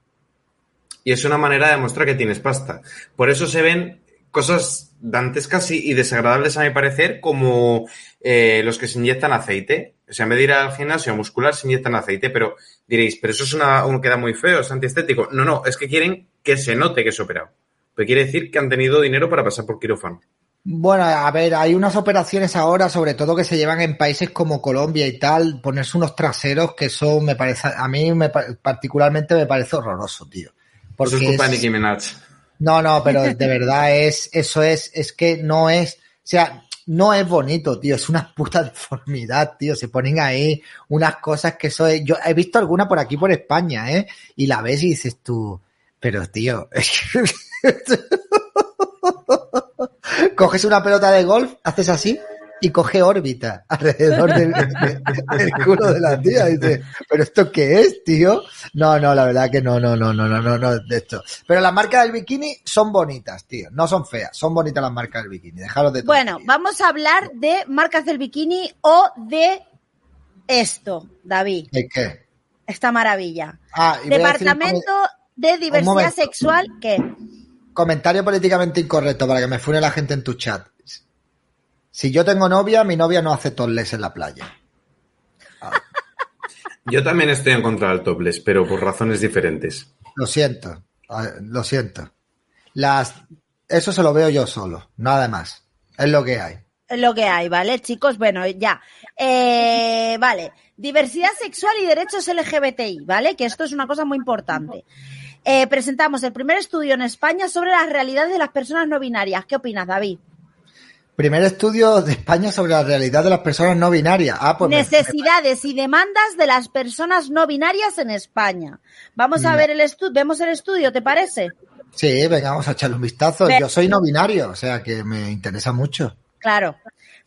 Y es una manera de demostrar que tienes pasta. Por eso se ven cosas dantescas y y desagradables a mi parecer, como eh, los que se inyectan aceite. O sea, en vez de ir al gimnasio muscular, se inyectan aceite, pero diréis, pero eso es una, uno queda muy feo, es antiestético. No, no, es que quieren que se note que es operado. Pero quiere decir que han tenido dinero para pasar por quirófano. Bueno, a ver, hay unas operaciones ahora, sobre todo que se llevan en países como Colombia y tal, ponerse unos traseros que eso me parece, a mí me, pa- particularmente me parece horroroso, tío. Porque Eso es culpa de Nicki Minaj. No, no, pero de (laughs) verdad es, eso es, es que no es, o sea, no es bonito, tío, es una puta deformidad, tío. Se ponen ahí unas cosas que eso es, yo he visto alguna por aquí por España, ¿eh? Y la ves y dices tú, pero tío, (laughs) es que- (laughs) coges una pelota de golf, haces así y coge órbita (laughs) alrededor del, del culo de la tía. Dice, pero esto qué es, tío? No, no, la verdad que no, no, no, no, no, no, no, de esto. Pero las marcas del bikini son bonitas, tío. No son feas, son bonitas las marcas del bikini. Dejaros de Bueno, vamos a hablar de marcas del bikini o de esto, David, ¿El qué? esta maravilla. Ah, y Departamento de Diversidad. Sexual, ¿qué? Comentario políticamente incorrecto para que me fune la gente en tu chat. Si yo tengo novia, mi novia no hace topless en la playa. (laughs) Yo también estoy en contra del topless, pero por razones diferentes. Lo siento, ah, lo siento. Las, eso se lo veo yo solo, nada más. Es lo que hay. Es lo que hay, ¿vale, chicos? Bueno, ya. Eh, vale. Diversidad sexual y derechos LGBTI, ¿vale? Que esto es una cosa muy importante. Eh, presentamos el primer estudio en España sobre las realidades de las personas no binarias. ¿Qué opinas, David? Primer estudio de España sobre la realidad de las personas no binarias. Ah, pues me- Necesidades y demandas de las personas no binarias en España. Vamos a ver el estudio, vemos el estudio, ¿te parece? Sí, venga, vamos a echarle un vistazo. Yo soy no binario, o sea que me interesa mucho. Claro.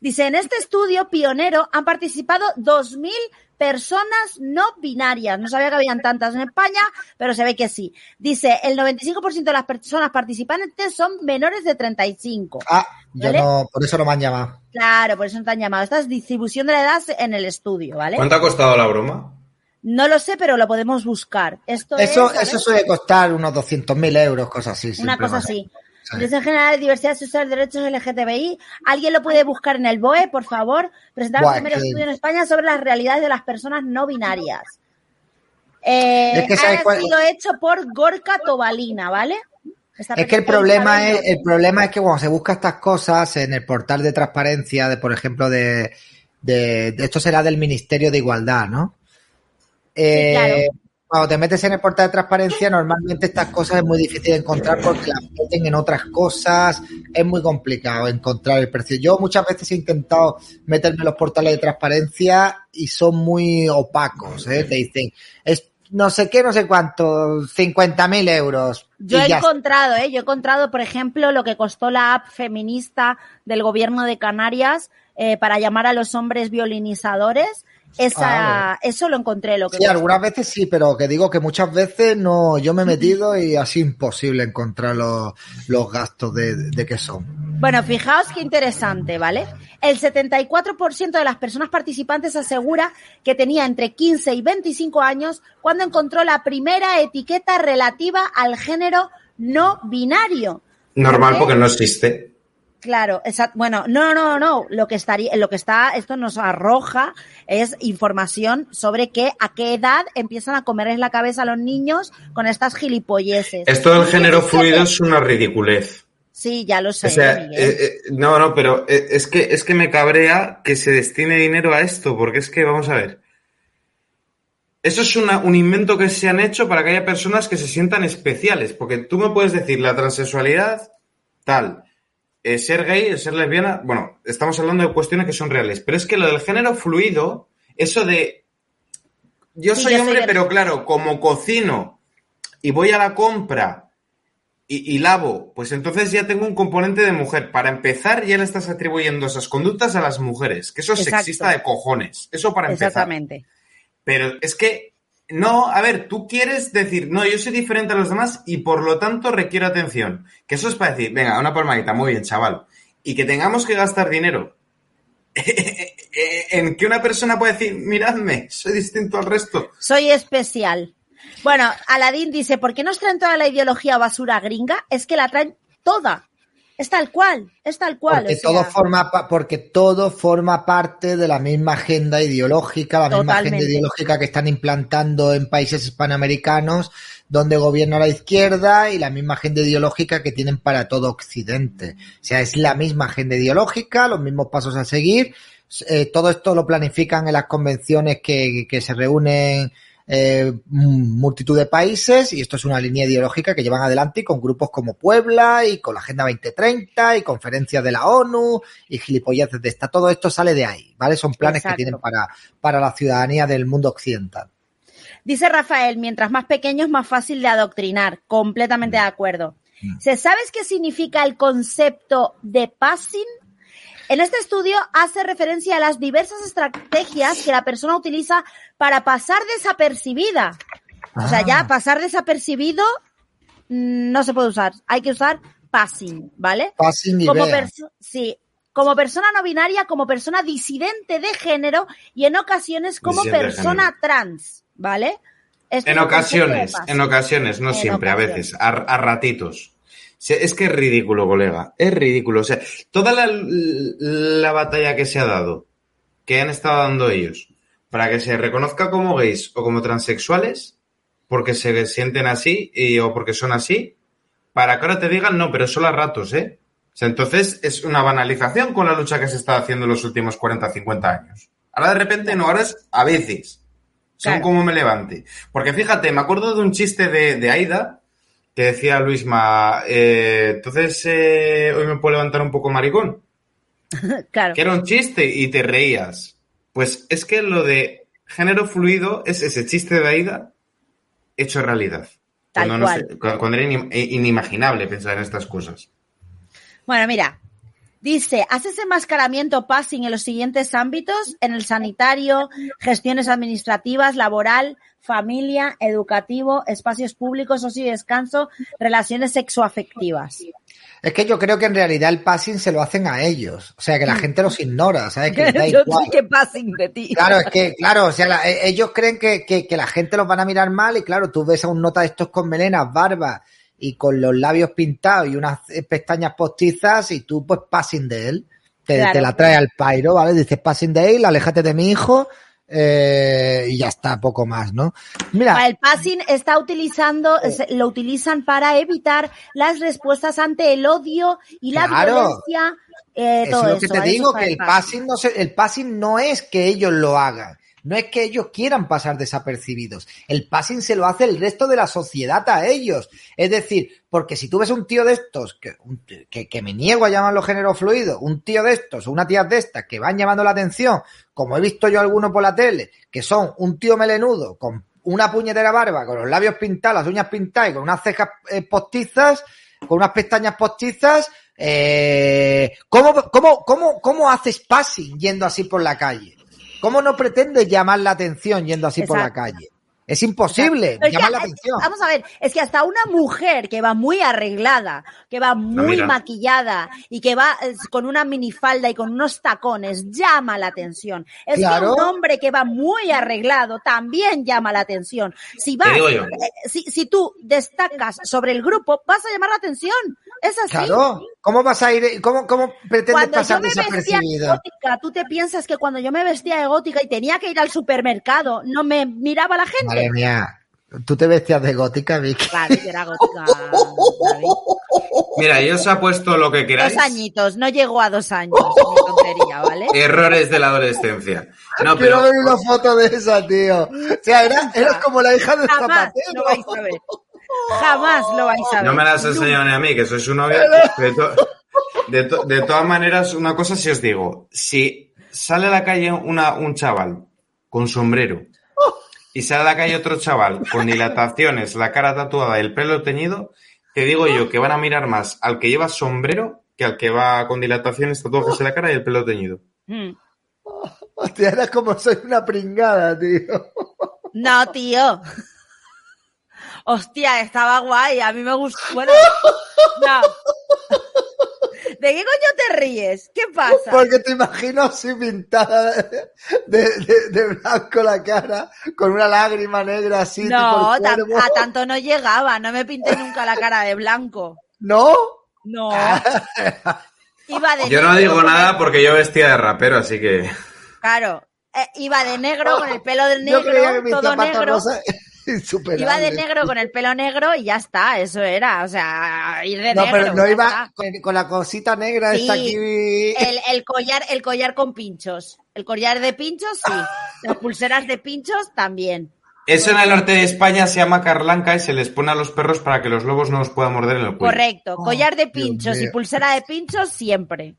Dice, en este estudio pionero han participado 2.000 personas no binarias. No sabía que habían tantas en España, pero se ve que sí. Dice, el 95% de las personas participantes son menores de 35. Ah, yo ¿Vale? no, por eso no me han llamado. Claro, por eso no te han llamado. Esta es distribución de la edad en el estudio, ¿vale? ¿Cuánto ha costado la broma? No lo sé, pero lo podemos buscar. Esto Eso, eso suele costar unos 200.000 euros, cosas así. Una cosa así. Dirección General de Diversidad Sexual y Derechos LGTBI. ¿Alguien lo puede buscar en el BOE, por favor? Presentar el primer que- estudio en España sobre las realidades de las personas no binarias. Eh, Es que ¿sabes ha cuál- sido hecho por Gorka Tobalina, ¿vale? Esta Es que el problema es, el problema es que cuando se busca estas cosas en el portal de transparencia, de por ejemplo, de, de, de- esto será del Ministerio de Igualdad, ¿no? Eh, claro. Cuando te metes en el portal de transparencia, normalmente estas cosas es muy difícil de encontrar porque las meten en otras cosas, es muy complicado encontrar el precio. Yo muchas veces he intentado meterme en los portales de transparencia y son muy opacos, ¿eh? Te dicen, es no sé qué, no sé cuánto, 50.000 euros. Yo he encontrado, ¿eh? Yo he encontrado, por ejemplo, lo que costó la app feminista del gobierno de Canarias eh, para llamar a los hombres violinizadores. Esa, Ah, Eso lo encontré. Lo que Sí, algunas veces sí, pero que digo que muchas veces no, yo me he metido y así imposible encontrar los, los gastos de, de qué son. Bueno, fijaos qué interesante, ¿vale? El 74% de las personas participantes asegura que tenía entre 15 y 25 años cuando encontró la primera etiqueta relativa al género no binario. Normal porque no existe. Claro, exacto. Bueno, no, no, no. Lo que estaría, lo que está, esto nos arroja es información sobre que a qué edad empiezan a comerles la cabeza a los niños con estas gilipolleces. Esto del género 17. fluido es una ridiculez. Sí, ya lo sé. O sea, Miguel. eh, eh, no, no, pero eh, es que, es que me cabrea que se destine dinero a esto, porque es que, vamos a ver. Eso es una- un invento que se han hecho para que haya personas que se sientan especiales, porque tú me puedes decir la transexualidad, tal, eh, ser gay, ser lesbiana, bueno, estamos hablando de cuestiones que son reales, pero es que lo del género fluido, eso de yo Sí, soy yo hombre, pero claro, como cocino y voy a la compra y, y lavo, pues entonces ya tengo un componente de mujer. Para empezar, ya le estás atribuyendo esas conductas a las mujeres, que eso es Exacto. sexista de cojones. Eso para empezar. Exactamente. Pero es que, no, a ver, tú quieres decir, no, yo soy diferente a los demás y por lo tanto requiero atención. Que eso es para decir, venga, una palmadita, muy bien, chaval. Y que tengamos que gastar dinero (laughs) en que una persona puede decir, miradme, soy distinto al resto. Soy especial. Bueno, Aladín dice, ¿por qué nos traen toda la ideología basura gringa? Es que la traen toda. Es tal cual, es tal cual. Porque, o sea, todo forma, porque todo forma parte de la misma agenda ideológica, la misma agenda ideológica que están implantando en países hispanoamericanos donde gobierna la izquierda y la misma agenda ideológica que tienen para todo Occidente. O sea, es la misma agenda ideológica, los mismos pasos a seguir. Eh, todo esto lo planifican en las convenciones que, que se reúnen eh, multitud de países y esto es una línea ideológica que llevan adelante con grupos como Puebla y con la Agenda 2030 y conferencias de la ONU y gilipolleces de esta. Todo esto sale de ahí, ¿vale? Son planes Exacto. que tienen para, para la ciudadanía del mundo occidental. Dice Rafael, mientras más pequeños, más fácil de adoctrinar. Completamente de acuerdo. ¿Se sabes qué significa el concepto de passing? En este estudio hace referencia a las diversas estrategias que la persona utiliza para pasar desapercibida. O sea, ya Ah. pasar desapercibido mm, no se puede usar. Hay que usar passing, ¿vale? Passing como sí, como persona no binaria, como persona disidente de género y en ocasiones como Disidente persona trans, ¿vale? En ocasiones, en ocasiones, no En siempre, a veces, a, a ratitos. Es que es ridículo, colega, es ridículo. O sea, toda la, la batalla que se ha dado, que han estado dando ellos, para que se reconozca como gays o como transexuales, porque se sienten así y, o porque son así, para que ahora te digan, no, pero solo a ratos, ¿eh? O sea, entonces es una banalización con la lucha que se está haciendo en los últimos 40, 50 años. Ahora de repente no, ahora es a veces. Son Claro. como me levante. Porque fíjate, me acuerdo de un chiste de, de Aida que decía Luisma, eh, entonces eh, hoy me puedo levantar un poco maricón. (laughs) Claro. Que era un chiste y te reías. Pues es que lo de género fluido es ese chiste de Aida hecho realidad. Tal cuando, cual. cuando era inim- inimaginable pensar en estas cosas. Bueno, mira, dice, haces enmascaramiento passing en los siguientes ámbitos, en el sanitario, gestiones administrativas, laboral, familia, educativo, espacios públicos, ocio y descanso, relaciones sexoafectivas. Es que yo creo que en realidad el passing se lo hacen a ellos. O sea, que la gente los ignora, ¿sabes? Que les da. (laughs) Yo igual. sí que passing de ti. Claro, es que, claro, o sea, la- eh, ellos creen que, que, que la gente los van a mirar mal y claro, tú ves a un nota de estos con melenas, barba y con los labios pintados y unas eh, pestañas postizas y tú pues passing de él. Te, Claro. te la trae al pairo, ¿vale? Dices passing de él, aléjate de mi hijo eh, y ya está, poco más, ¿no? Mira, El passing está utilizando, se- lo utilizan para evitar las respuestas ante el odio y la Claro. violencia. eh, todo es lo que eso, te digo, que el passing, no se- el passing no es que ellos lo hagan, no es que ellos quieran pasar desapercibidos. El passing se lo hace el resto de la sociedad a ellos. Es decir, porque si tú ves un tío de estos, que, que, que me niego a llamarlo género fluido, un tío de estos o una tía de estas que van llamando la atención, como he visto yo algunos por la tele, que son un tío melenudo con una puñetera barba, con los labios pintados, las uñas pintadas y con unas cejas eh, postizas, con unas pestañas postizas, eh, ¿cómo, cómo, cómo, ¿cómo haces passing yendo así por la calle? ¿Cómo no pretendes llamar la atención yendo así por la calle? Es imposible que, llamar la atención. Vamos a ver, es que hasta una mujer que va muy arreglada, que va muy maquillada y que va eh, con una minifalda y con unos tacones llama la atención. Es Claro. que un hombre que va muy arreglado también llama la atención. Si yo. eh, si, si tú destacas sobre el grupo, vas a llamar la atención. Es así. Claro, ¿cómo vas a ir, cómo, cómo pretendes Cuando yo pasar vestía desapercibido? gótica, tú te piensas que cuando yo me vestía de gótica y tenía que ir al supermercado, no me miraba la gente. Madre mía, tú te vestías de gótica, Vicky. Claro, que era gótica. Mira, yo os apuesto lo que queráis. Dos añitos, no llegó a dos años, mi tontería, ¿vale? Errores de la adolescencia. No, Quiero pero ver una foto de esa, tío. O sea, eras, eras como la hija de Jamás Zapatero. lo vais a ver. Jamás lo vais a ver. no me las has enseñado ni a mí, que soy su novia. De, to- de, to- de todas maneras, una cosa sí os digo. Si sale a la calle una, un chaval con sombrero y sale a la calle otro chaval con dilataciones, la cara tatuada y el pelo teñido, te digo yo que van a mirar más al que lleva sombrero que al que va con dilataciones, tatuajes en la cara y el pelo teñido. Mm. Hostia, eras como soy una pringada, tío. No, tío. Hostia, estaba guay. A mí me gustó. Bueno, (laughs) no. ¿De qué coño te ríes? ¿Qué pasa? Porque te imagino así pintada de, de- de blanco la cara, con una lágrima negra así. No, a tanto no llegaba, no me pinté nunca la cara de blanco. ¿No? No. (laughs) Iba de Yo no digo con nada porque yo vestía de rapero, así que. Claro, eh, iba de negro con el pelo de Yo creía que negro, todo negro. rosa. (laughs) Iba de negro con el pelo negro y ya está, eso era, o sea, ir de No, negro. pero no iba con, con la cosita negra Sí, esta aquí. El, el collar, el collar con pinchos. El collar de pinchos, sí. Las pulseras de pinchos también. Eso en el norte de España se llama carlanca y se les pone a los perros para que los lobos no los puedan morder en el cuello. Correcto. Oh, Collar de pinchos y pulsera de pinchos siempre.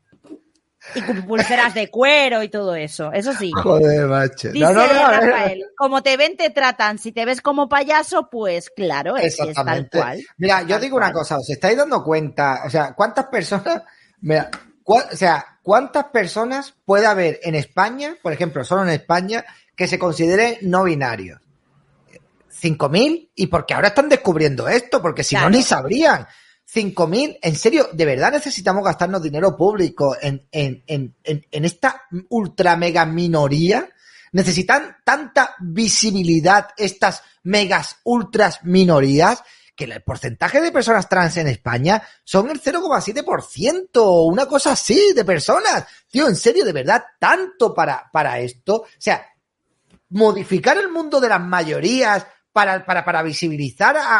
Y pulseras de cuero y todo eso. Eso sí. Joder, macho. Dice No, no, no, Rafael, como te ven, te tratan. Si te ves como payaso, pues claro, es, es tal cual. Mira, yo digo una cosa, ¿os estáis dando cuenta? O sea, ¿cuántas personas, mira, cua- o sea, cuántas personas puede haber en España, por ejemplo, solo en España, que se consideren no binarios? ¿5.000? ¿Y porque ahora están descubriendo esto? Porque si Claro. no, ni sabrían. ¿5.000? ¿En serio? ¿De verdad necesitamos gastarnos dinero público en, en, en, en, esta ultra mega minoría? ¿Necesitan tanta visibilidad estas megas ultras minorías? que el porcentaje de personas trans en España son el 0,7% o una cosa así de personas. Tío, en serio, de verdad, tanto para, para esto. O sea, modificar el mundo de las mayorías para, para, para visibilizar a, a-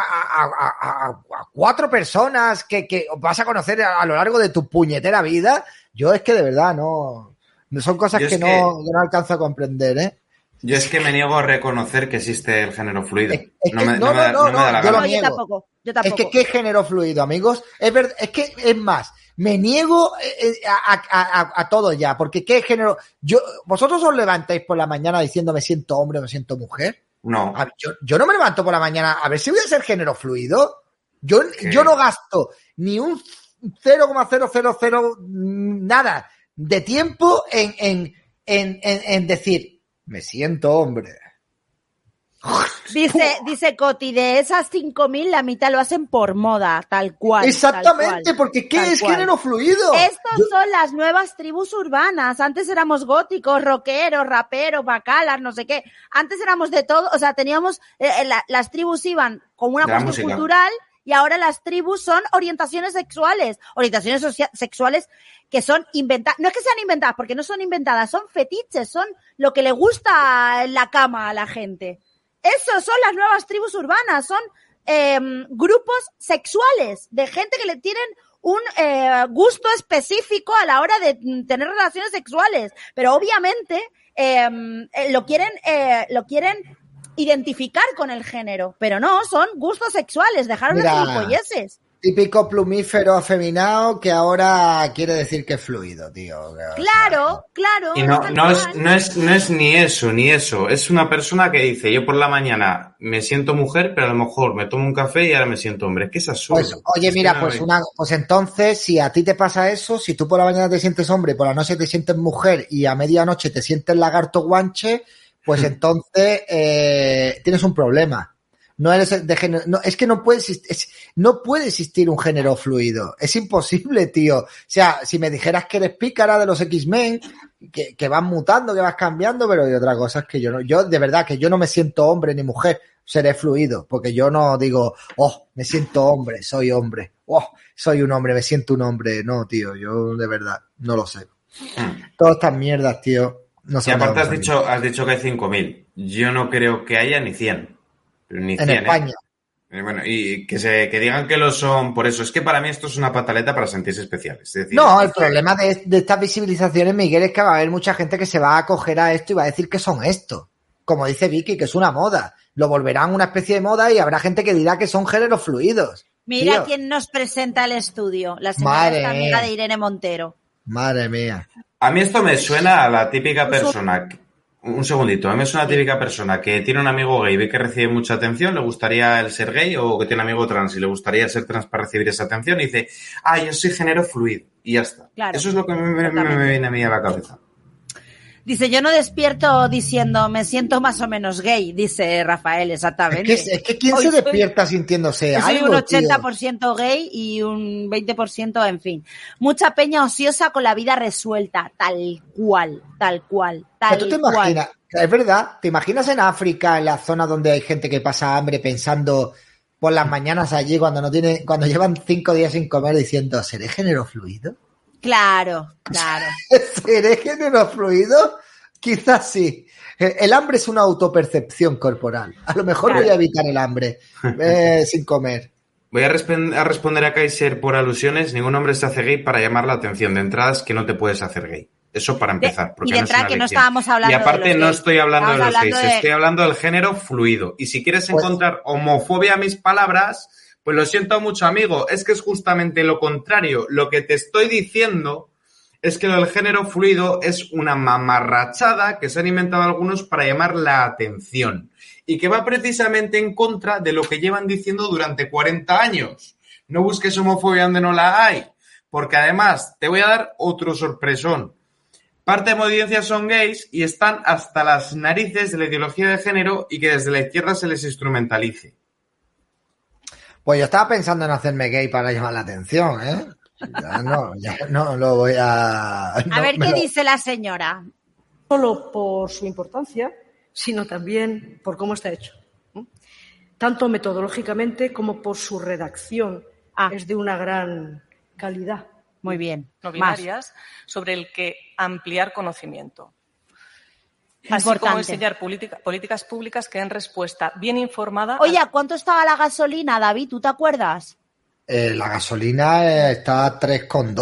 a- cuatro personas que, que vas a conocer a, a lo largo de tu puñetera vida, yo es que de verdad no. no Son cosas que no, que- no alcanzo a comprender, ¿eh? Yo es que me niego a reconocer que existe el género fluido. Es- es no, que- me, no, no me da, no, no me da no, la yo lo. No, yo tampoco. Yo Es tampoco. que qué género fluido, amigos. Es verdad, es que es más, me niego eh, eh, a, a- a- a todo ya, porque qué género. Yo, vosotros os levantáis por la mañana diciendo me siento hombre, me siento mujer. No. A- yo, yo no me levanto por la mañana a ver si voy a ser género fluido. Yo, ¿Qué? yo no gasto ni un 0,000 nada de tiempo en, en, en, en, en decir me siento hombre. Dice, dice Coti, de esas 5.000, la mitad lo hacen por moda, tal cual. Exactamente, tal cual, porque ¿qué es cual. género fluido? Estos Yo- son las nuevas tribus urbanas. Antes éramos góticos, rockeros, raperos, bacalas, no sé qué. Antes éramos de todo, o sea, teníamos, eh, eh, la- las tribus iban como una cuestión cultural y ahora las tribus son orientaciones sexuales, orientaciones sexuales que son inventadas, no es que sean inventadas, porque no son inventadas, son fetiches, son lo que le gusta en la cama a la gente. Eso son las nuevas tribus urbanas, son eh, grupos sexuales de gente que le tienen un eh, gusto específico a la hora de tener relaciones sexuales, pero obviamente eh, eh, lo quieren eh, lo quieren identificar con el género, pero no, son gustos sexuales, dejaron de gilipolleces. Típico plumífero afeminado que ahora quiere decir que es fluido, tío. Claro, claro. Y no, no, es, no, es, no es ni eso, ni eso. Es una persona que dice, yo por la mañana me siento mujer, pero a lo mejor me tomo un café y ahora me siento hombre. Es que es absurdo. Pues, oye, Es mira, pues una, pues entonces, si a ti te pasa eso, si tú por la mañana te sientes hombre y por la noche te sientes mujer y a medianoche te sientes lagarto guanche, pues (laughs) entonces eh, tienes un problema. No eres de género, no, es que no puede existir, es- no puede existir un género fluido. Es imposible, tío. O sea, si me dijeras que eres pícara de los X-Men, que, que vas mutando, que vas cambiando, pero y otra cosa es que yo no, yo de verdad que yo no me siento hombre ni mujer, seré fluido, porque yo no digo, oh, me siento hombre, soy hombre, oh, soy un hombre, me siento un hombre. No, tío, yo de verdad, no lo sé. Mm. Todas estas mierdas, tío, no Y aparte has dicho, has dicho que hay 5.000. Yo no creo que haya ni 100. Ni en 100, ¿eh? España. Y bueno, y que se que digan que lo son por eso. Es que para mí esto es una pataleta para sentirse especiales. Es decir, No, el problema de, de estas visibilizaciones, Miguel, es que va a haber mucha gente que se va a acoger a esto y va a decir que son esto. Como dice Vicky, que es una moda. Lo volverán una especie de moda y habrá gente que dirá que son géneros fluidos. Mira Tío, quién nos presenta el estudio, la señora amiga de Irene Montero. Madre mía. A mí esto me suena a la típica persona. Un segundito, a mí me suena a la típica persona que tiene un amigo gay y ve que recibe mucha atención, le gustaría el ser gay, o que tiene un amigo trans y le gustaría ser trans para recibir esa atención y dice, ah, yo soy género fluido. Y ya está. Claro, Eso es lo que me, me- viene a mí a la cabeza. Dice, yo no despierto diciendo me siento más o menos gay, dice Rafael, Es exactamente. que, es que ¿quién Hoy se soy- despierta sintiéndose soy algo, un tío? 80% gay y un 20% en fin. Mucha peña ociosa con la vida resuelta, tal cual, tal cual, tal tú te cual. imaginas, es verdad, te imaginas en África, en la zona donde hay gente que pasa hambre pensando por las mañanas allí cuando no tiene, cuando llevan cinco días sin comer diciendo, ¿seré género fluido? Claro, claro. (laughs) ¿Seré género fluido? Quizás sí. El el hambre es una autopercepción corporal. A lo mejor Claro. voy a evitar el hambre (laughs) eh, sin comer. Voy a, responder a Kaiser por alusiones. Ningún hombre se hace gay para llamar la atención. De entrada es que no te puedes hacer gay. Eso para empezar. porque y de no es entrada una que no estábamos hablando Y de aparte los no gays. estoy hablando de los gays, de- estoy hablando del género fluido. Y si quieres Pues- encontrar homofobia a mis palabras, pues lo siento mucho, amigo. Es que es justamente lo contrario. Lo que te estoy diciendo es que lo del género fluido es una mamarrachada que se han inventado algunos para llamar la atención y que va precisamente en contra de lo que llevan diciendo durante 40 años. No busques homofobia donde no la hay, porque además te voy a dar otro sorpresón. Parte de mi audiencia son gays y están hasta las narices de la ideología de género y que desde la izquierda se les instrumentalice. Pues yo estaba pensando en hacerme gay para llamar la atención, ¿eh? Ya no, ya no lo voy a... A no ver qué lo- dice la señora. solo por su importancia, sino también por cómo está hecho. Tanto metodológicamente como por su redacción. Ah. Es de una gran calidad. Muy bien. no sobre el que ampliar conocimiento. Así Importante. como enseñar política- políticas públicas que den respuesta bien informada. Oye, ¿a cuánto estaba la gasolina, David? ¿Tú te acuerdas? Eh, la gasolina eh, está a 3,2